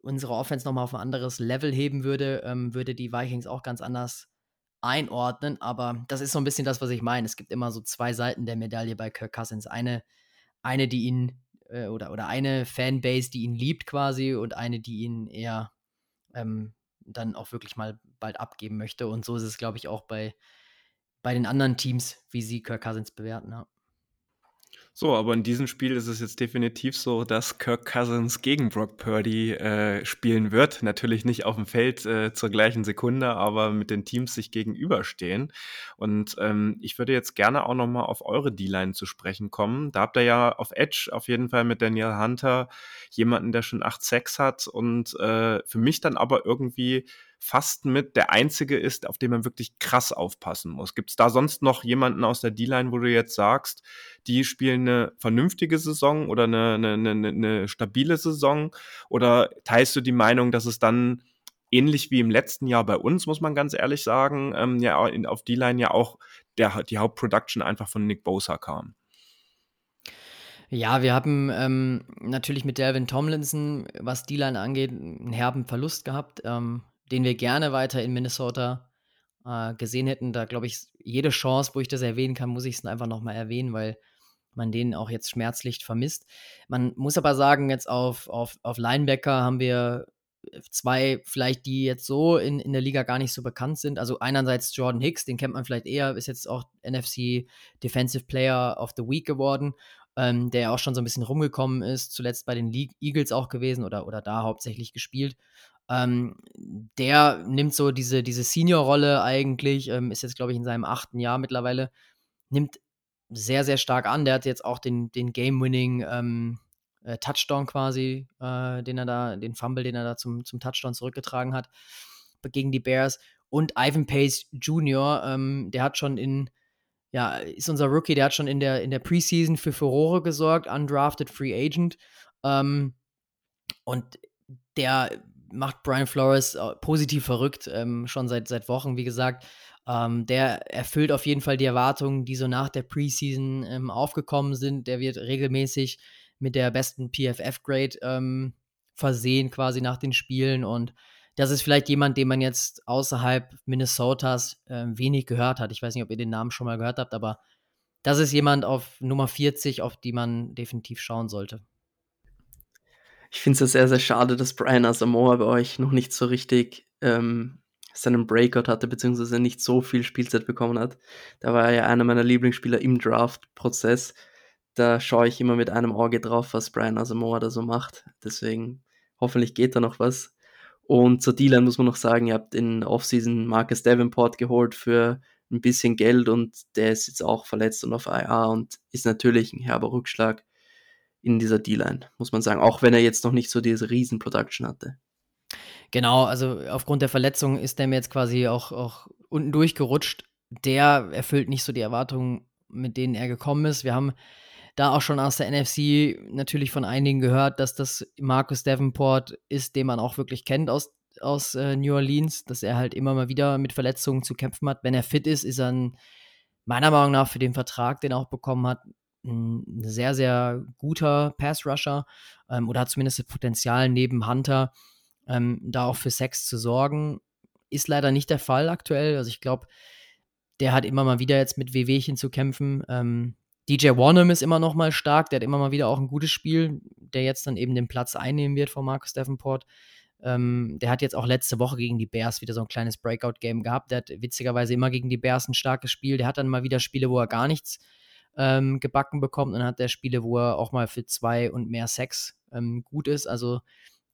unsere Offense nochmal auf ein anderes Level heben würde, ähm, würde die Vikings auch ganz anders einordnen, aber das ist so ein bisschen das, was ich meine. Es gibt immer so zwei Seiten der Medaille bei Kirk Cousins. Eine, eine die ihn, äh, oder, oder eine Fanbase, die ihn liebt quasi und eine, die ihn eher ähm, dann auch wirklich mal bald abgeben möchte. Und so ist es, glaube ich, auch bei, bei den anderen Teams, wie sie Kirk Cousins bewerten. Ja. So, aber in diesem Spiel ist es jetzt definitiv so, dass Kirk Cousins gegen Brock Purdy äh, spielen wird. Natürlich nicht auf dem Feld äh, zur gleichen Sekunde, aber mit den Teams sich gegenüberstehen. Und ähm, ich würde jetzt gerne auch nochmal auf eure D-Line zu sprechen kommen. Da habt ihr ja auf Edge auf jeden Fall mit Daniel Hunter jemanden, der schon 8 Sex hat und äh, für mich dann aber irgendwie fast mit der einzige ist, auf den man wirklich krass aufpassen muss. Gibt es da sonst noch jemanden aus der D-Line, wo du jetzt sagst, die spielen eine vernünftige Saison oder eine, eine, eine, eine stabile Saison? Oder teilst du die Meinung, dass es dann ähnlich wie im letzten Jahr bei uns, muss man ganz ehrlich sagen, ähm, ja in, auf D-Line ja auch der, die Hauptproduction einfach von Nick Bosa kam? Ja, wir haben ähm, natürlich mit Delvin Tomlinson, was D-Line angeht, einen herben Verlust gehabt. Ähm, den wir gerne weiter in Minnesota äh, gesehen hätten. Da glaube ich, jede Chance, wo ich das erwähnen kann, muss ich es einfach nochmal erwähnen, weil man den auch jetzt schmerzlich vermisst. Man muss aber sagen, jetzt auf, auf, auf Linebacker haben wir zwei vielleicht, die jetzt so in, in der Liga gar nicht so bekannt sind. Also einerseits Jordan Hicks, den kennt man vielleicht eher, ist jetzt auch NFC Defensive Player of the Week geworden, ähm, der auch schon so ein bisschen rumgekommen ist, zuletzt bei den Le Eagles auch gewesen oder, oder da hauptsächlich gespielt. Ähm, der nimmt so diese, diese Senior-Rolle eigentlich, ähm, ist jetzt, glaube ich, in seinem achten Jahr mittlerweile, nimmt sehr, sehr stark an. Der hat jetzt auch den, den Game-Winning ähm, äh, Touchdown quasi, äh, den er da, den Fumble, den er da zum, zum Touchdown zurückgetragen hat gegen die Bears. Und Ivan Pace Jr., ähm, der hat schon in, ja, ist unser Rookie, der hat schon in der, in der Preseason für Furore gesorgt, undrafted Free Agent. Ähm, und der macht Brian Flores äh, positiv verrückt, ähm, schon seit, seit Wochen, wie gesagt. Ähm, der erfüllt auf jeden Fall die Erwartungen, die so nach der Preseason ähm, aufgekommen sind. Der wird regelmäßig mit der besten PFF-Grade ähm, versehen, quasi nach den Spielen. Und das ist vielleicht jemand, den man jetzt außerhalb Minnesotas äh, wenig gehört hat. Ich weiß nicht, ob ihr den Namen schon mal gehört habt, aber das ist jemand auf Nummer 40, auf die man definitiv schauen sollte. Ich finde es ja sehr, sehr schade, dass Brian Asamoah bei euch noch nicht so richtig ähm, seinen Breakout hatte, beziehungsweise nicht so viel Spielzeit bekommen hat. Da war er ja einer meiner Lieblingsspieler im Draft-Prozess. Da schaue ich immer mit einem Auge drauf, was Brian Asamoah da so macht. Deswegen hoffentlich geht da noch was. Und zur D-Line muss man noch sagen, ihr habt in Offseason Marcus Davenport geholt für ein bisschen Geld und der ist jetzt auch verletzt und auf IR und ist natürlich ein herber Rückschlag in dieser D-Line, muss man sagen, auch wenn er jetzt noch nicht so diese Riesen-Production hatte. Genau, also aufgrund der Verletzung ist der mir jetzt quasi auch, auch unten durchgerutscht. Der erfüllt nicht so die Erwartungen, mit denen er gekommen ist. Wir haben da auch schon aus der NFC natürlich von einigen gehört, dass das Marcus Davenport ist, den man auch wirklich kennt aus, aus äh, New Orleans, dass er halt immer mal wieder mit Verletzungen zu kämpfen hat. Wenn er fit ist, ist er ein, meiner Meinung nach für den Vertrag, den er auch bekommen hat, ein sehr, sehr guter Pass-Rusher ähm, oder hat zumindest das Potenzial neben Hunter ähm, da auch für Sex zu sorgen. Ist leider nicht der Fall aktuell. Also ich glaube, der hat immer mal wieder jetzt mit Wehwehchen zu kämpfen. Ähm, DJ Warnham ist immer noch mal stark, der hat immer mal wieder auch ein gutes Spiel, der jetzt dann eben den Platz einnehmen wird von Marcus Davenport. Ähm, der hat jetzt auch letzte Woche gegen die Bears wieder so ein kleines Breakout-Game gehabt. Der hat witzigerweise immer gegen die Bears ein starkes Spiel. Der hat dann mal wieder Spiele, wo er gar nichts ähm, gebacken bekommt und hat der Spiele, wo er auch mal für zwei und mehr Sex ähm, gut ist. Also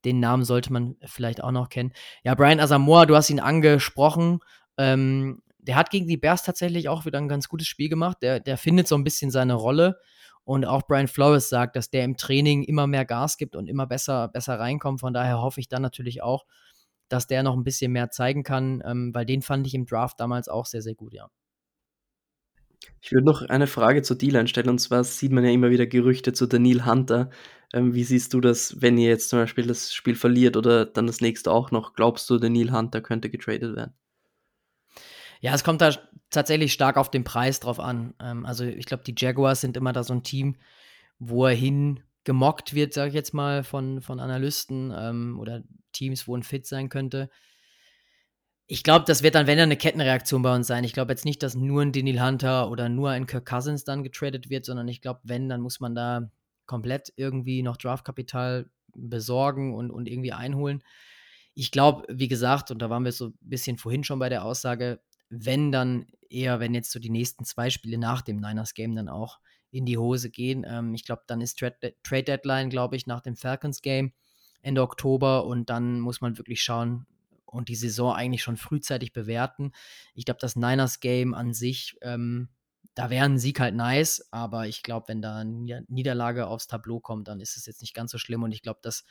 den Namen sollte man vielleicht auch noch kennen. Ja, Brian Asamoah, du hast ihn angesprochen. Ähm, der hat gegen die Bears tatsächlich auch wieder ein ganz gutes Spiel gemacht. Der, der findet so ein bisschen seine Rolle. Und auch Brian Flores sagt, dass der im Training immer mehr Gas gibt und immer besser, besser reinkommt. Von daher hoffe ich dann natürlich auch, dass der noch ein bisschen mehr zeigen kann, ähm, weil den fand ich im Draft damals auch sehr, sehr gut, ja. Ich würde noch eine Frage zur D-Line stellen, und zwar sieht man ja immer wieder Gerüchte zu Daniel Hunter. Ähm, wie siehst du das, wenn ihr jetzt zum Beispiel das Spiel verliert oder dann das nächste auch noch? Glaubst du, Daniel Hunter könnte getradet werden? Ja, es kommt da tatsächlich stark auf den Preis drauf an. Ähm, also ich glaube, die Jaguars sind immer da so ein Team, wo er hin gemockt wird, sage ich jetzt mal, von, von Analysten ähm, oder Teams, wo ein Fit sein könnte. Ich glaube, das wird dann, wenn dann eine Kettenreaktion bei uns sein. Ich glaube jetzt nicht, dass nur ein Daniel Hunter oder nur ein Kirk Cousins dann getradet wird, sondern ich glaube, wenn, dann muss man da komplett irgendwie noch Draftkapital besorgen und, und irgendwie einholen. Ich glaube, wie gesagt, und da waren wir so ein bisschen vorhin schon bei der Aussage, wenn dann eher, wenn jetzt so die nächsten zwei Spiele nach dem Niners-Game dann auch in die Hose gehen. Ähm, ich glaube, dann ist Trade, Deadline, glaube ich, nach dem Falcons-Game Ende Oktober und dann muss man wirklich schauen und die Saison eigentlich schon frühzeitig bewerten. Ich glaube, das Niners-Game an sich, ähm, da wäre ein Sieg halt nice, aber ich glaube, wenn da eine Niederlage aufs Tableau kommt, dann ist es jetzt nicht ganz so schlimm und ich glaube, dass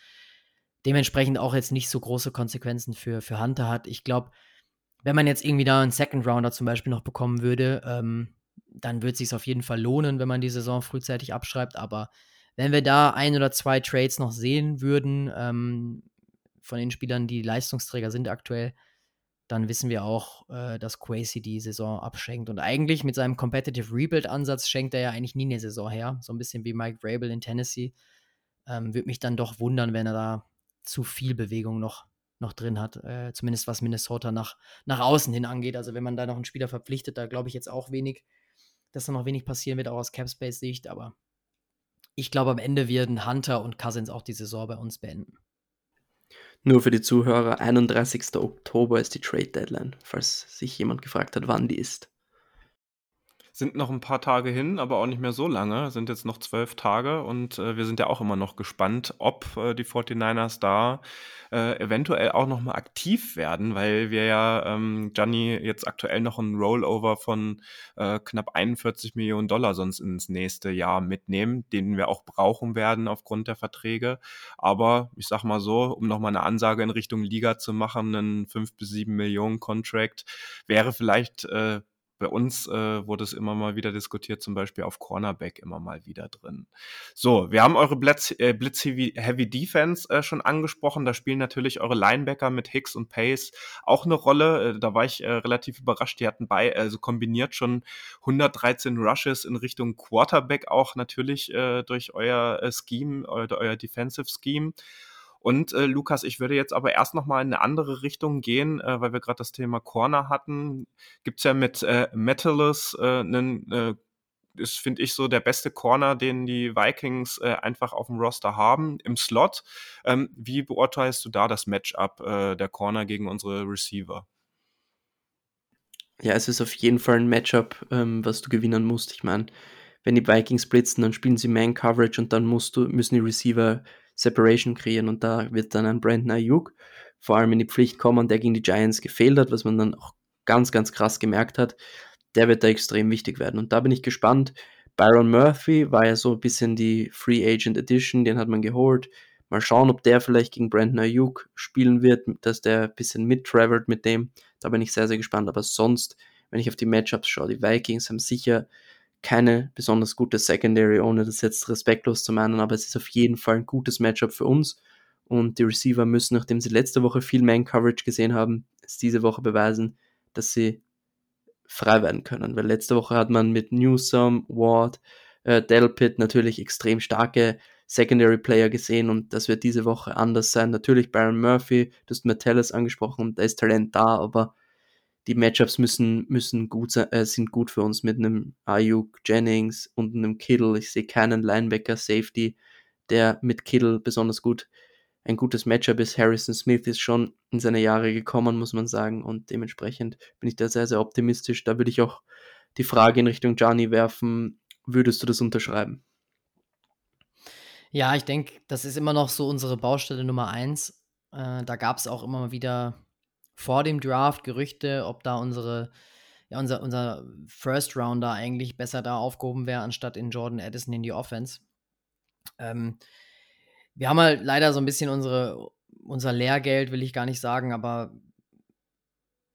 dementsprechend auch jetzt nicht so große Konsequenzen für, für Hunter hat. Ich glaube, wenn man jetzt irgendwie da einen Second Rounder zum Beispiel noch bekommen würde, ähm, dann würde es sich auf jeden Fall lohnen, wenn man die Saison frühzeitig abschreibt. Aber wenn wir da ein oder zwei Trades noch sehen würden ähm, von den Spielern, die Leistungsträger sind aktuell, dann wissen wir auch, äh, dass Quasi die Saison abschenkt. Und eigentlich mit seinem Competitive Rebuild-Ansatz schenkt er ja eigentlich nie eine Saison her. So ein bisschen wie Mike Vrabel in Tennessee. Ähm, Würde mich dann doch wundern, wenn er da zu viel Bewegung noch noch drin hat, äh, zumindest was Minnesota nach, nach außen hin angeht. Also wenn man da noch einen Spieler verpflichtet, da glaube ich jetzt auch wenig, dass da noch wenig passieren wird, auch aus Capspace-Sicht, aber ich glaube, am Ende werden Hunter und Cousins auch die Saison bei uns beenden. Nur für die Zuhörer, 31. Oktober ist die Trade Deadline, falls sich jemand gefragt hat, wann die ist. Sind noch ein paar Tage hin, aber auch nicht mehr so lange. Sind jetzt noch zwölf Tage und äh, wir sind ja auch immer noch gespannt, ob äh, die 49ers da äh, eventuell auch noch mal aktiv werden, weil wir ja, ähm, Gianni, jetzt aktuell noch einen Rollover von äh, knapp 41 Millionen Dollar sonst ins nächste Jahr mitnehmen, den wir auch brauchen werden aufgrund der Verträge. Aber ich sag mal so, um noch mal eine Ansage in Richtung Liga zu machen, einen 5 bis 7 Millionen Contract wäre vielleicht äh, bei uns äh, wurde es immer mal wieder diskutiert, zum Beispiel auf Cornerback immer mal wieder drin. So, wir haben eure Blitz, äh, Blitz Heavy, Heavy Defense äh, schon angesprochen. Da spielen natürlich eure Linebacker mit Hicks und Pace auch eine Rolle. Äh, da war ich äh, relativ überrascht. Die hatten bei, also kombiniert schon 113 Rushes in Richtung Quarterback auch natürlich äh, durch euer Scheme, euer, euer Defensive Scheme. Und äh, Lukas, ich würde jetzt aber erst noch mal in eine andere Richtung gehen, äh, weil wir gerade das Thema Corner hatten. Gibt's ja mit äh, Metalus äh, einen äh, ist, finde ich, so der beste Corner, den die Vikings äh, einfach auf dem Roster haben, im Slot. Ähm, wie beurteilst du da das Matchup äh, der Corner gegen unsere Receiver? Ja, es ist auf jeden Fall ein Matchup, ähm, was du gewinnen musst. Ich meine, wenn die Vikings blitzen, dann spielen sie Man Coverage und dann musst du, müssen die Receiver Separation kreieren und da wird dann ein Brandon Ayuk vor allem in die Pflicht kommen, der gegen die Giants gefehlt hat, was man dann auch ganz, ganz krass gemerkt hat. Der wird da extrem wichtig werden und da bin ich gespannt. Byron Murphy war ja so ein bisschen die Free Agent Edition, den hat man geholt. Mal schauen, ob der vielleicht gegen Brandon Ayuk spielen wird, dass der ein bisschen mittravelt mit dem. Da bin ich sehr, sehr gespannt. Aber sonst, wenn ich auf die Matchups schaue, die Vikings haben sicher keine besonders gute Secondary, ohne das jetzt respektlos zu meinen, aber es ist auf jeden Fall ein gutes Matchup für uns. Und die Receiver müssen, nachdem sie letzte Woche viel Man-Coverage gesehen haben, es diese Woche beweisen, dass sie frei werden können. Weil letzte Woche hat man mit Newsom, Ward, äh, Delpit natürlich extrem starke Secondary Player gesehen und das wird diese Woche anders sein. Natürlich Baron Murphy, du hast Metellus angesprochen, da ist Talent da, aber die Matchups müssen, müssen gut sein, äh, sind gut für uns mit einem Ayuk, Jennings und einem Kittle. Ich sehe keinen Linebacker Safety, der mit Kittle besonders gut ein gutes Matchup ist. Harrison Smith ist schon in seine Jahre gekommen, muss man sagen, und dementsprechend bin ich da sehr, sehr optimistisch. Da würde ich auch die Frage in Richtung Gianni werfen, würdest du das unterschreiben? Ja, ich denke, das ist immer noch so unsere Baustelle Nummer eins. Äh, da gab es auch immer wieder vor dem Draft Gerüchte, ob da unsere, ja, unser, unser First Rounder eigentlich besser da aufgehoben wäre, anstatt in Jordan Addison in die Offense. Ähm, wir haben halt leider so ein bisschen unsere, unser Lehrgeld, will ich gar nicht sagen, aber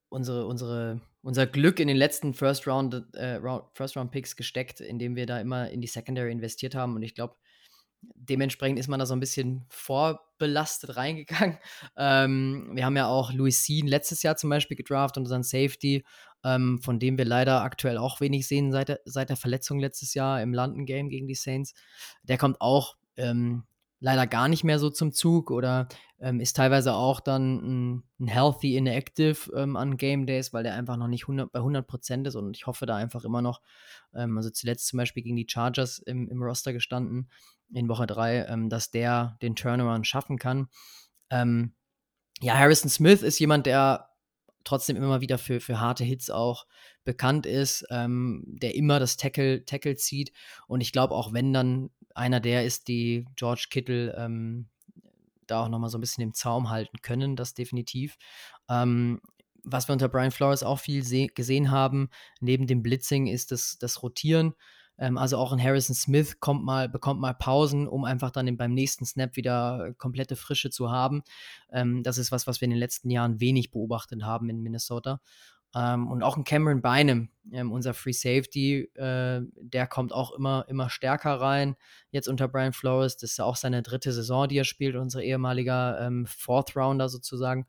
unsere, unsere, unser Glück in den letzten First Round, äh, First Round Picks gesteckt, indem wir da immer in die Secondary investiert haben. Und ich glaube, dementsprechend ist man da so ein bisschen vorbelastet reingegangen. Ähm, wir haben ja auch Louis Sean letztes Jahr zum Beispiel gedraft und unseren Safety, ähm, von dem wir leider aktuell auch wenig sehen seit der, seit der Verletzung letztes Jahr im London Game gegen die Saints. Der kommt auch ähm, leider gar nicht mehr so zum Zug oder ähm, ist teilweise auch dann ein, ein Healthy Inactive ähm, an Game Days, weil der einfach noch nicht 100, bei 100% ist und ich hoffe da einfach immer noch, ähm, also zuletzt zum Beispiel gegen die Chargers im, im Roster gestanden, in Woche 3, ähm, dass der den Turnaround schaffen kann. Ähm, ja, Harrison Smith ist jemand, der trotzdem immer wieder für, für harte Hits auch bekannt ist, ähm, der immer das Tackle, Tackle zieht. Und ich glaube, auch wenn dann einer der ist, die George Kittle ähm, da auch nochmal so ein bisschen im Zaum halten können, das definitiv. Ähm, was wir unter Brian Flores auch viel gesehen haben, neben dem Blitzing, ist das, das Rotieren. Ähm, also auch ein Harrison Smith kommt mal, bekommt mal Pausen, um einfach dann beim nächsten Snap wieder komplette Frische zu haben. Ähm, das ist was, was wir in den letzten Jahren wenig beobachtet haben in Minnesota. Ähm, und auch ein Cameron Bynum, ähm, unser Free Safety, äh, der kommt auch immer, immer stärker rein. Jetzt unter Brian Flores, das ist auch seine dritte Saison, die er spielt, unser ehemaliger ähm, Fourth Rounder sozusagen.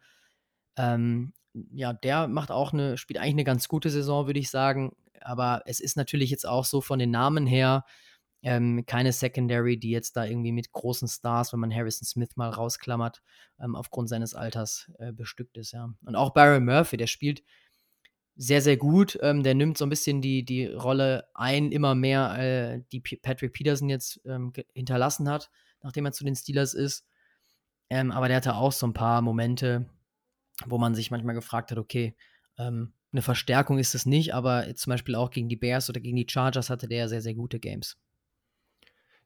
Ähm, ja, der macht auch eine, spielt eigentlich eine ganz gute Saison, würde ich sagen aber es ist natürlich jetzt auch so von den Namen her, Ähm, keine Secondary, die jetzt da irgendwie mit großen Stars, wenn man Harrison Smith mal rausklammert, ähm, aufgrund seines Alters äh, bestückt ist, ja. Und auch Byron Murphy, der spielt sehr, sehr gut. Ähm, der nimmt so ein bisschen die, die Rolle ein, immer mehr, äh, die P Patrick Peterson jetzt ähm, hinterlassen hat, nachdem er zu den Steelers ist. Ähm, aber der hatte auch so ein paar Momente, wo man sich manchmal gefragt hat, okay, ähm, eine Verstärkung ist es nicht, aber zum Beispiel auch gegen die Bears oder gegen die Chargers hatte der sehr, sehr gute Games.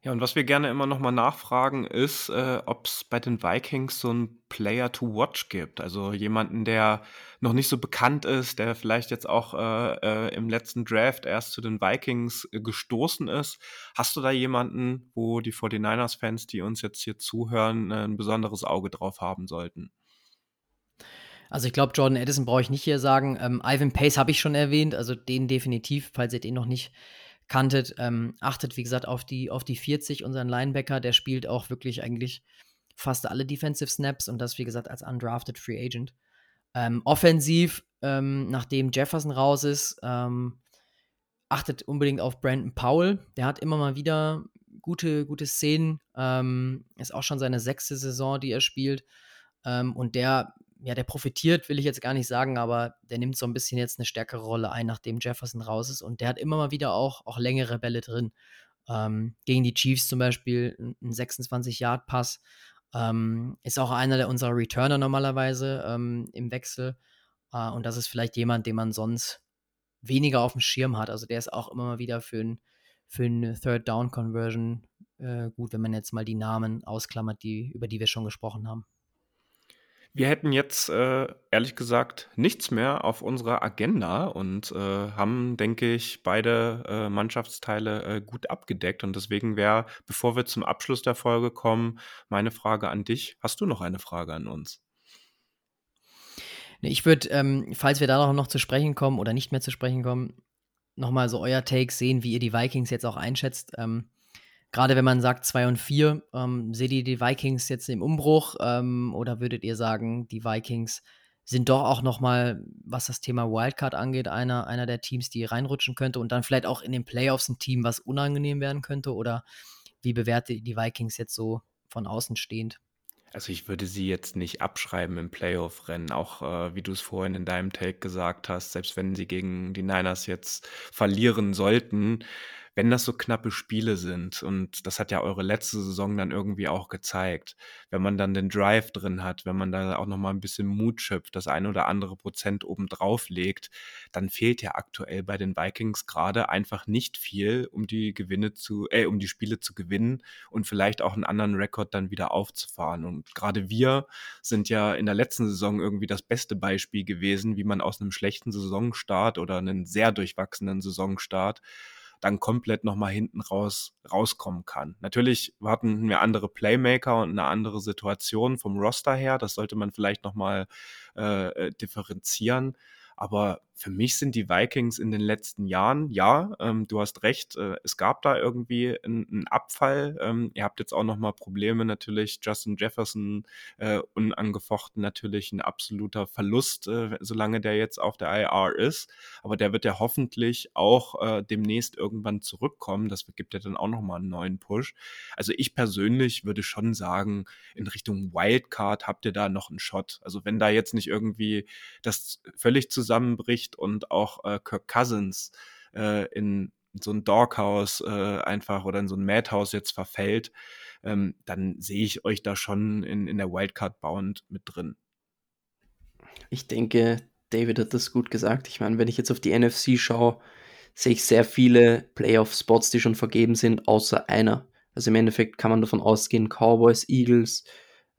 Ja, und was wir gerne immer noch mal nachfragen, ist, äh, ob es bei den Vikings so einen Player to watch gibt. Also jemanden, der noch nicht so bekannt ist, der vielleicht jetzt auch äh, äh, im letzten Draft erst zu den Vikings äh, gestoßen ist. Hast du da jemanden, wo die 49ers-Fans, die uns jetzt hier zuhören, äh, ein besonderes Auge drauf haben sollten? Also ich glaube, Jordan Edison brauche ich nicht hier sagen. Ähm, Ivan Pace habe ich schon erwähnt, also den definitiv, falls ihr den noch nicht kanntet. Ähm, achtet, wie gesagt, auf die, auf die 40, unseren Linebacker, der spielt auch wirklich eigentlich fast alle Defensive Snaps und das, wie gesagt, als undrafted Free Agent. Ähm, offensiv, ähm, nachdem Jefferson raus ist, ähm, achtet unbedingt auf Brandon Powell. Der hat immer mal wieder gute, gute Szenen. Ähm, ist auch schon seine sechste Saison, die er spielt. Und der ja, der profitiert, will ich jetzt gar nicht sagen, aber der nimmt so ein bisschen jetzt eine stärkere Rolle ein, nachdem Jefferson raus ist. Und der hat immer mal wieder auch, auch längere Bälle drin. Ähm, gegen die Chiefs zum Beispiel ein 26-Yard-Pass. Ähm, ist auch einer der unserer Returner normalerweise ähm, im Wechsel. Äh, und das ist vielleicht jemand, den man sonst weniger auf dem Schirm hat. Also der ist auch immer mal wieder für ein, für eine Third Down Conversion äh, gut, wenn man jetzt mal die Namen ausklammert, die, über die wir schon gesprochen haben. Wir hätten jetzt äh, ehrlich gesagt nichts mehr auf unserer Agenda und äh, haben, denke ich, beide äh, Mannschaftsteile äh, gut abgedeckt. Und deswegen wäre, bevor wir zum Abschluss der Folge kommen, meine Frage an dich. Hast du noch eine Frage an uns? Ich würde, ähm, falls wir da noch zu sprechen kommen oder nicht mehr zu sprechen kommen, nochmal so euer Take sehen, wie ihr die Vikings jetzt auch einschätzt. Ähm, Gerade wenn man sagt 2 und 4, ähm, seht ihr die Vikings jetzt im Umbruch ähm, oder würdet ihr sagen, die Vikings sind doch auch nochmal, was das Thema Wildcard angeht, einer, einer der Teams, die reinrutschen könnte und dann vielleicht auch in den Playoffs ein Team, was unangenehm werden könnte? Oder wie bewertet ihr die Vikings jetzt so von außen stehend? Also ich würde sie jetzt nicht abschreiben im Playoff-Rennen, auch äh, wie du es vorhin in deinem Take gesagt hast, selbst wenn sie gegen die Niners jetzt verlieren sollten, wenn das so knappe Spiele sind, und das hat ja eure letzte Saison dann irgendwie auch gezeigt, wenn man dann den Drive drin hat, wenn man da auch nochmal ein bisschen Mut schöpft, das ein oder andere Prozent oben drauf legt, dann fehlt ja aktuell bei den Vikings gerade einfach nicht viel, um die Gewinne zu, äh, um die Spiele zu gewinnen und vielleicht auch einen anderen Rekord dann wieder aufzufahren. Und gerade wir sind ja in der letzten Saison irgendwie das beste Beispiel gewesen, wie man aus einem schlechten Saisonstart oder einem sehr durchwachsenen Saisonstart dann komplett nochmal hinten raus rauskommen kann. Natürlich warten wir andere Playmaker und eine andere Situation vom Roster her. Das sollte man vielleicht nochmal äh, äh differenzieren. Aber für mich sind die Vikings in den letzten Jahren, ja, ähm, du hast recht, äh, es gab da irgendwie einen Abfall. Ähm, ihr habt jetzt auch nochmal Probleme natürlich. Justin Jefferson äh, unangefochten natürlich ein absoluter Verlust, äh, solange der jetzt auf der IR ist. Aber der wird ja hoffentlich auch äh, demnächst irgendwann zurückkommen. Das gibt ja dann auch nochmal einen neuen Push. Also ich persönlich würde schon sagen, in Richtung Wildcard habt ihr da noch einen Shot. Also wenn da jetzt nicht irgendwie das völlig zusammen zusammenbricht und auch äh, Kirk Cousins äh, in so ein Doghouse äh, einfach oder in so ein Madhouse jetzt verfällt, ähm, dann sehe ich euch da schon in, in der Wildcard-Bound mit drin. Ich denke, David hat das gut gesagt. Ich meine, wenn ich jetzt auf die NFC schaue, sehe ich sehr viele Playoff-Spots, die schon vergeben sind, außer einer. Also im Endeffekt kann man davon ausgehen, Cowboys, Eagles,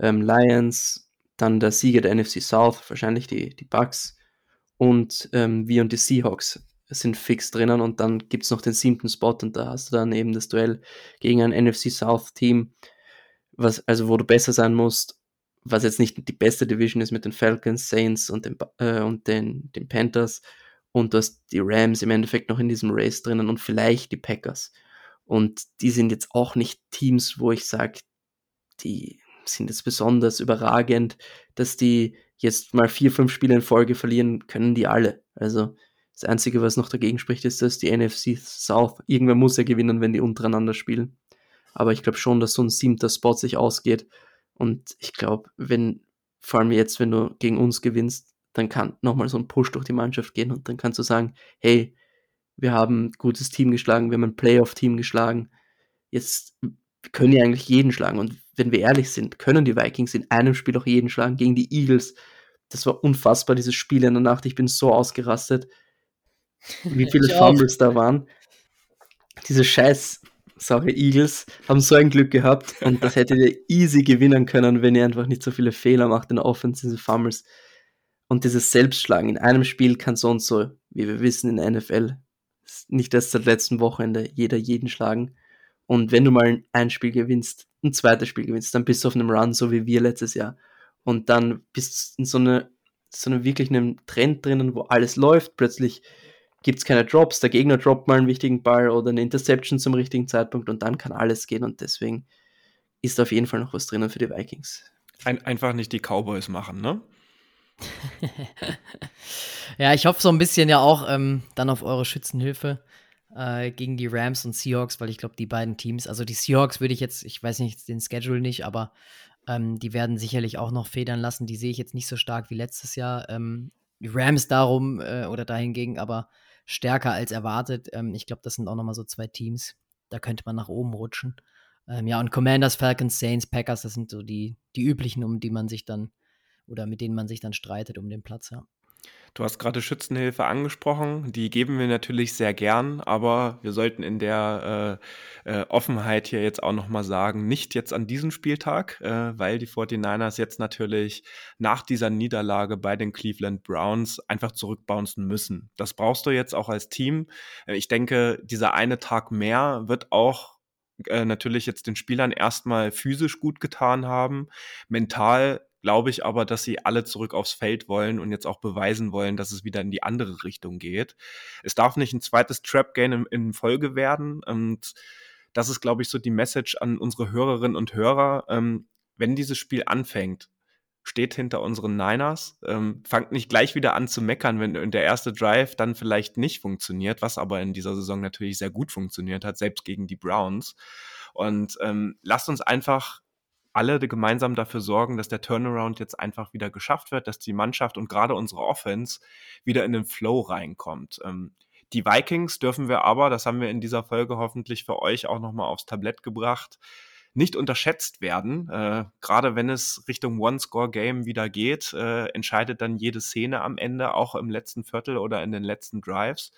ähm, Lions, dann der Sieger der NFC South, wahrscheinlich die, die Bucks, und ähm, wir und die Seahawks sind fix drinnen und dann gibt es noch den siebten Spot und da hast du dann eben das Duell gegen ein NFC South Team, was, also wo du besser sein musst, was jetzt nicht die beste Division ist mit den Falcons, Saints und den, äh, und den, den Panthers und du hast die Rams im Endeffekt noch in diesem Race drinnen und vielleicht die Packers. Und die sind jetzt auch nicht Teams, wo ich sage, die sind jetzt besonders überragend, dass die jetzt mal vier, fünf Spiele in Folge verlieren, können die alle. Also Das Einzige, was noch dagegen spricht, ist, dass die NFC South, irgendwer muss ja gewinnen, wenn die untereinander spielen. Aber ich glaube schon, dass so ein siebter Spot sich ausgeht. Und ich glaube, wenn, vor allem jetzt, wenn du gegen uns gewinnst, dann kann nochmal so ein Push durch die Mannschaft gehen und dann kannst du sagen, hey, wir haben ein gutes Team geschlagen, wir haben ein Playoff-Team geschlagen. Jetzt können die eigentlich jeden schlagen. Und wenn wir ehrlich sind, können die Vikings in einem Spiel auch jeden schlagen gegen die Eagles. Das war unfassbar, dieses Spiel in der Nacht. Ich bin so ausgerastet, wie viele Fumbles da waren. Diese scheiß sorry, Eagles haben so ein Glück gehabt und das hättet ihr easy gewinnen können, wenn ihr einfach nicht so viele Fehler macht in der Offensive Fumbles. Und dieses Selbstschlagen in einem Spiel kann so und so, wie wir wissen in der NFL, nicht erst seit letztem Wochenende jeder jeden schlagen. Und wenn du mal ein Spiel gewinnst, ein zweites Spiel gewinnst, dann bist du auf einem Run, so wie wir letztes Jahr. Und dann bist du in so eine, so eine wirklich einem Trend drinnen, wo alles läuft. Plötzlich gibt es keine Drops, der Gegner droppt mal einen wichtigen Ball oder eine Interception zum richtigen Zeitpunkt und dann kann alles gehen und deswegen ist auf jeden Fall noch was drinnen für die Vikings. Ein, einfach nicht die Cowboys machen, ne? ja, ich hoffe so ein bisschen ja auch ähm, dann auf eure Schützenhilfe äh, gegen die Rams und Seahawks, weil ich glaube, die beiden Teams, also die Seahawks würde ich jetzt, ich weiß nicht den Schedule nicht, aber ähm, die werden sicherlich auch noch federn lassen. Die sehe ich jetzt nicht so stark wie letztes Jahr. Ähm, die Rams darum äh, oder dahingegen aber stärker als erwartet. Ähm, ich glaube, das sind auch nochmal so zwei Teams. Da könnte man nach oben rutschen. Ähm, ja, und Commanders, Falcons, Saints, Packers, das sind so die, die üblichen, um die man sich dann oder mit denen man sich dann streitet um den Platz, ja. Du hast gerade Schützenhilfe angesprochen. Die geben wir natürlich sehr gern, aber wir sollten in der äh, äh, Offenheit hier jetzt auch nochmal sagen, nicht jetzt an diesem Spieltag, äh, weil die 49ers jetzt natürlich nach dieser Niederlage bei den Cleveland Browns einfach zurückbouncen müssen. Das brauchst du jetzt auch als Team. Äh, ich denke, dieser eine Tag mehr wird auch äh, natürlich jetzt den Spielern erstmal physisch gut getan haben. Mental glaube ich aber, dass sie alle zurück aufs Feld wollen und jetzt auch beweisen wollen, dass es wieder in die andere Richtung geht. Es darf nicht ein zweites Trap-Game in, in, Folge werden und das ist, glaube ich, so die Message an unsere Hörerinnen und Hörer. Ähm, wenn dieses Spiel anfängt, steht hinter unseren Niners, ähm, fangt nicht gleich wieder an zu meckern, wenn der erste Drive dann vielleicht nicht funktioniert, was aber in dieser Saison natürlich sehr gut funktioniert hat, selbst gegen die Browns. Und ähm, lasst uns einfach alle gemeinsam dafür sorgen, dass der Turnaround jetzt einfach wieder geschafft wird, dass die Mannschaft und gerade unsere Offense wieder in den Flow reinkommt. Ähm, die Vikings dürfen wir aber, das haben wir in dieser Folge hoffentlich für euch auch nochmal aufs Tablett gebracht, nicht unterschätzt werden. Äh, gerade wenn es Richtung One-Score-Game wieder geht, äh, entscheidet dann jede Szene am Ende, auch im letzten Viertel oder in den letzten Drives.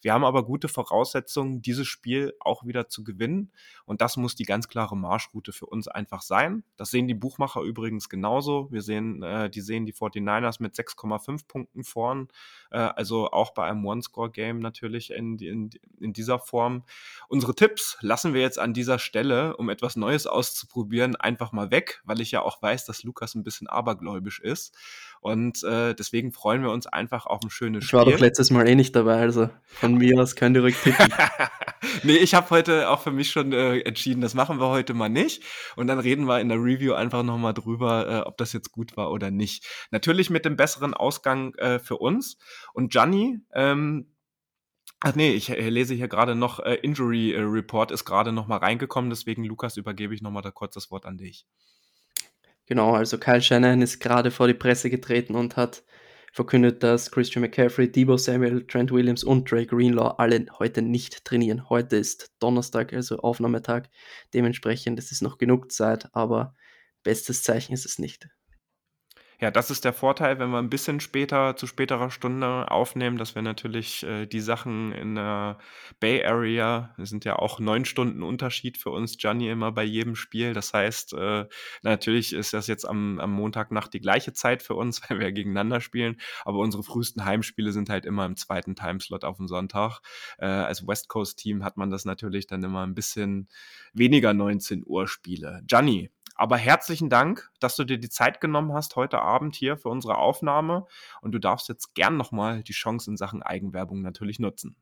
Wir haben aber gute Voraussetzungen, dieses Spiel auch wieder zu gewinnen. Und das muss die ganz klare Marschroute für uns einfach sein. Das sehen die Buchmacher übrigens genauso. Wir sehen, äh, die sehen die 49ers mit 6,5 Punkten vorn. Äh, also auch bei einem One-Score-Game natürlich in, in, in dieser Form. Unsere Tipps lassen wir jetzt an dieser Stelle, um etwas Neues auszuprobieren, einfach mal weg, weil ich ja auch weiß, dass Lukas ein bisschen abergläubisch ist. Und äh, deswegen freuen wir uns einfach auf ein schönes Spiel. Ich war doch letztes Mal eh nicht dabei, also von mir aus könnt ihr ruhig tippen. nee, ich habe heute auch für mich schon äh, entschieden, das machen wir heute mal nicht. Und dann reden wir in der Review einfach nochmal drüber, äh, ob das jetzt gut war oder nicht. Natürlich mit dem besseren Ausgang äh, für uns. Und Gianni, ähm, Ach nee, ich äh, lese hier gerade noch, äh, Injury äh, Report ist gerade noch mal reingekommen, deswegen Lukas übergebe ich noch mal da kurz das Wort an dich. Genau, also Kyle Shanahan ist gerade vor die Presse getreten und hat verkündet, dass Christian McCaffrey, Debo Samuel, Trent Williams und Drake Greenlaw alle heute nicht trainieren. Heute ist Donnerstag, also Aufnahmetag. Dementsprechend ist es noch genug Zeit, aber bestes Zeichen ist es nicht. Ja, das ist der Vorteil, wenn wir ein bisschen später, zu späterer Stunde aufnehmen, dass wir natürlich äh, die Sachen in der Bay Area, das sind ja auch neun Stunden Unterschied für uns, Gianni, immer bei jedem Spiel. Das heißt, äh, natürlich ist das jetzt am, am Montagnacht die gleiche Zeit für uns, weil wir gegeneinander spielen, aber unsere frühesten Heimspiele sind halt immer im zweiten Timeslot auf dem Sonntag. Äh, als West Coast Team hat man das natürlich dann immer ein bisschen weniger 19 Uhr Spiele. Gianni, aber herzlichen Dank, dass du dir die Zeit genommen hast heute Abend hier für unsere Aufnahme. Und du darfst jetzt gern nochmal die Chance in Sachen Eigenwerbung natürlich nutzen.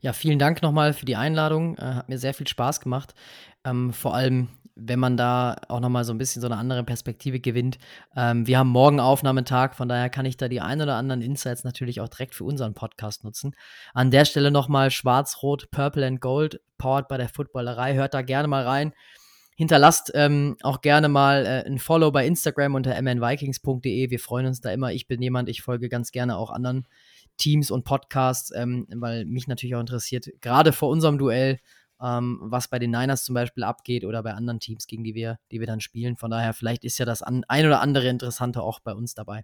Ja, vielen Dank nochmal für die Einladung. Äh, hat mir sehr viel Spaß gemacht. Ähm, vor allem, wenn man da auch nochmal so ein bisschen so eine andere Perspektive gewinnt. Ähm, wir haben morgen Aufnahmetag, von daher kann ich da die ein oder anderen Insights natürlich auch direkt für unseren Podcast nutzen. An der Stelle nochmal Schwarz-Rot, Purple and Gold, powered bei der Footballerei. Hört da gerne mal rein. Hinterlasst ähm, auch gerne mal äh, ein Follow bei Instagram unter mnvikings.de. Wir freuen uns da immer. Ich bin jemand, ich folge ganz gerne auch anderen Teams und Podcasts, ähm, weil mich natürlich auch interessiert, gerade vor unserem Duell, ähm, was bei den Niners zum Beispiel abgeht oder bei anderen Teams, gegen die wir, die wir dann spielen. Von daher, vielleicht ist ja das ein oder andere Interessante auch bei uns dabei.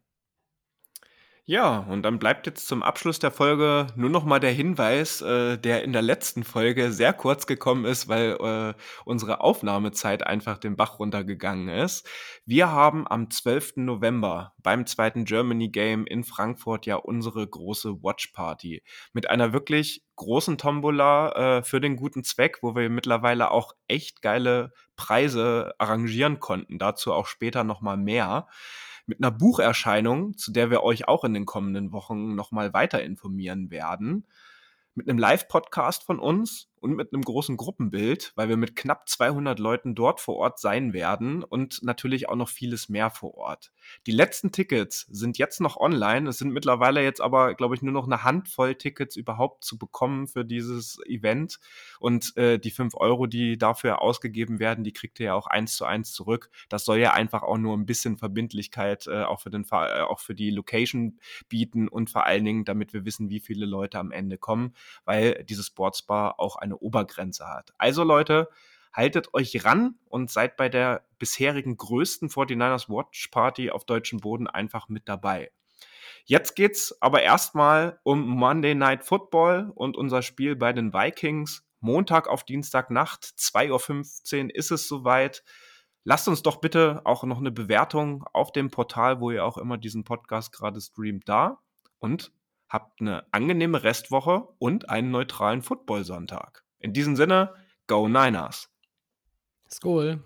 Ja, und dann bleibt jetzt zum Abschluss der Folge nur noch mal der Hinweis, äh, der in der letzten Folge sehr kurz gekommen ist, weil äh, unsere Aufnahmezeit einfach den Bach runtergegangen ist. Wir haben am 12. November beim zweiten Germany Game in Frankfurt ja unsere große Watch Party mit einer wirklich großen Tombola äh, für den guten Zweck, wo wir mittlerweile auch echt geile Preise arrangieren konnten. Dazu auch später noch mal mehr mit einer Bucherscheinung, zu der wir euch auch in den kommenden Wochen nochmal weiter informieren werden, mit einem Live-Podcast von uns und mit einem großen Gruppenbild, weil wir mit knapp 200 Leuten dort vor Ort sein werden und natürlich auch noch vieles mehr vor Ort. Die letzten Tickets sind jetzt noch online. Es sind mittlerweile jetzt aber, glaube ich, nur noch eine Handvoll Tickets überhaupt zu bekommen für dieses Event. Und äh, die 5 Euro, die dafür ausgegeben werden, die kriegt ihr ja auch eins zu eins zurück. Das soll ja einfach auch nur ein bisschen Verbindlichkeit äh, auch, für den, äh, auch für die Location bieten und vor allen Dingen, damit wir wissen, wie viele Leute am Ende kommen, weil diese Sportsbar auch eine eine Obergrenze hat. Also Leute, haltet euch ran und seid bei der bisherigen größten 49ers Watch Party auf deutschem Boden einfach mit dabei. Jetzt geht's aber erstmal um Monday Night Football und unser Spiel bei den Vikings. Montag auf Dienstagnacht, 2.15 Uhr ist es soweit. Lasst uns doch bitte auch noch eine Bewertung auf dem Portal, wo ihr auch immer diesen Podcast gerade streamt, da. Und habt eine angenehme Restwoche und einen neutralen Football-Sonntag. In diesem Sinne, Go Niners! Skoll!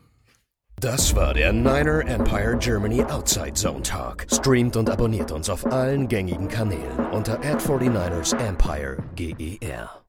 Das war der Niner Empire Germany Outside Zone Talk. Streamt und abonniert uns auf allen gängigen Kanälen unter ad 49 ersempire GER.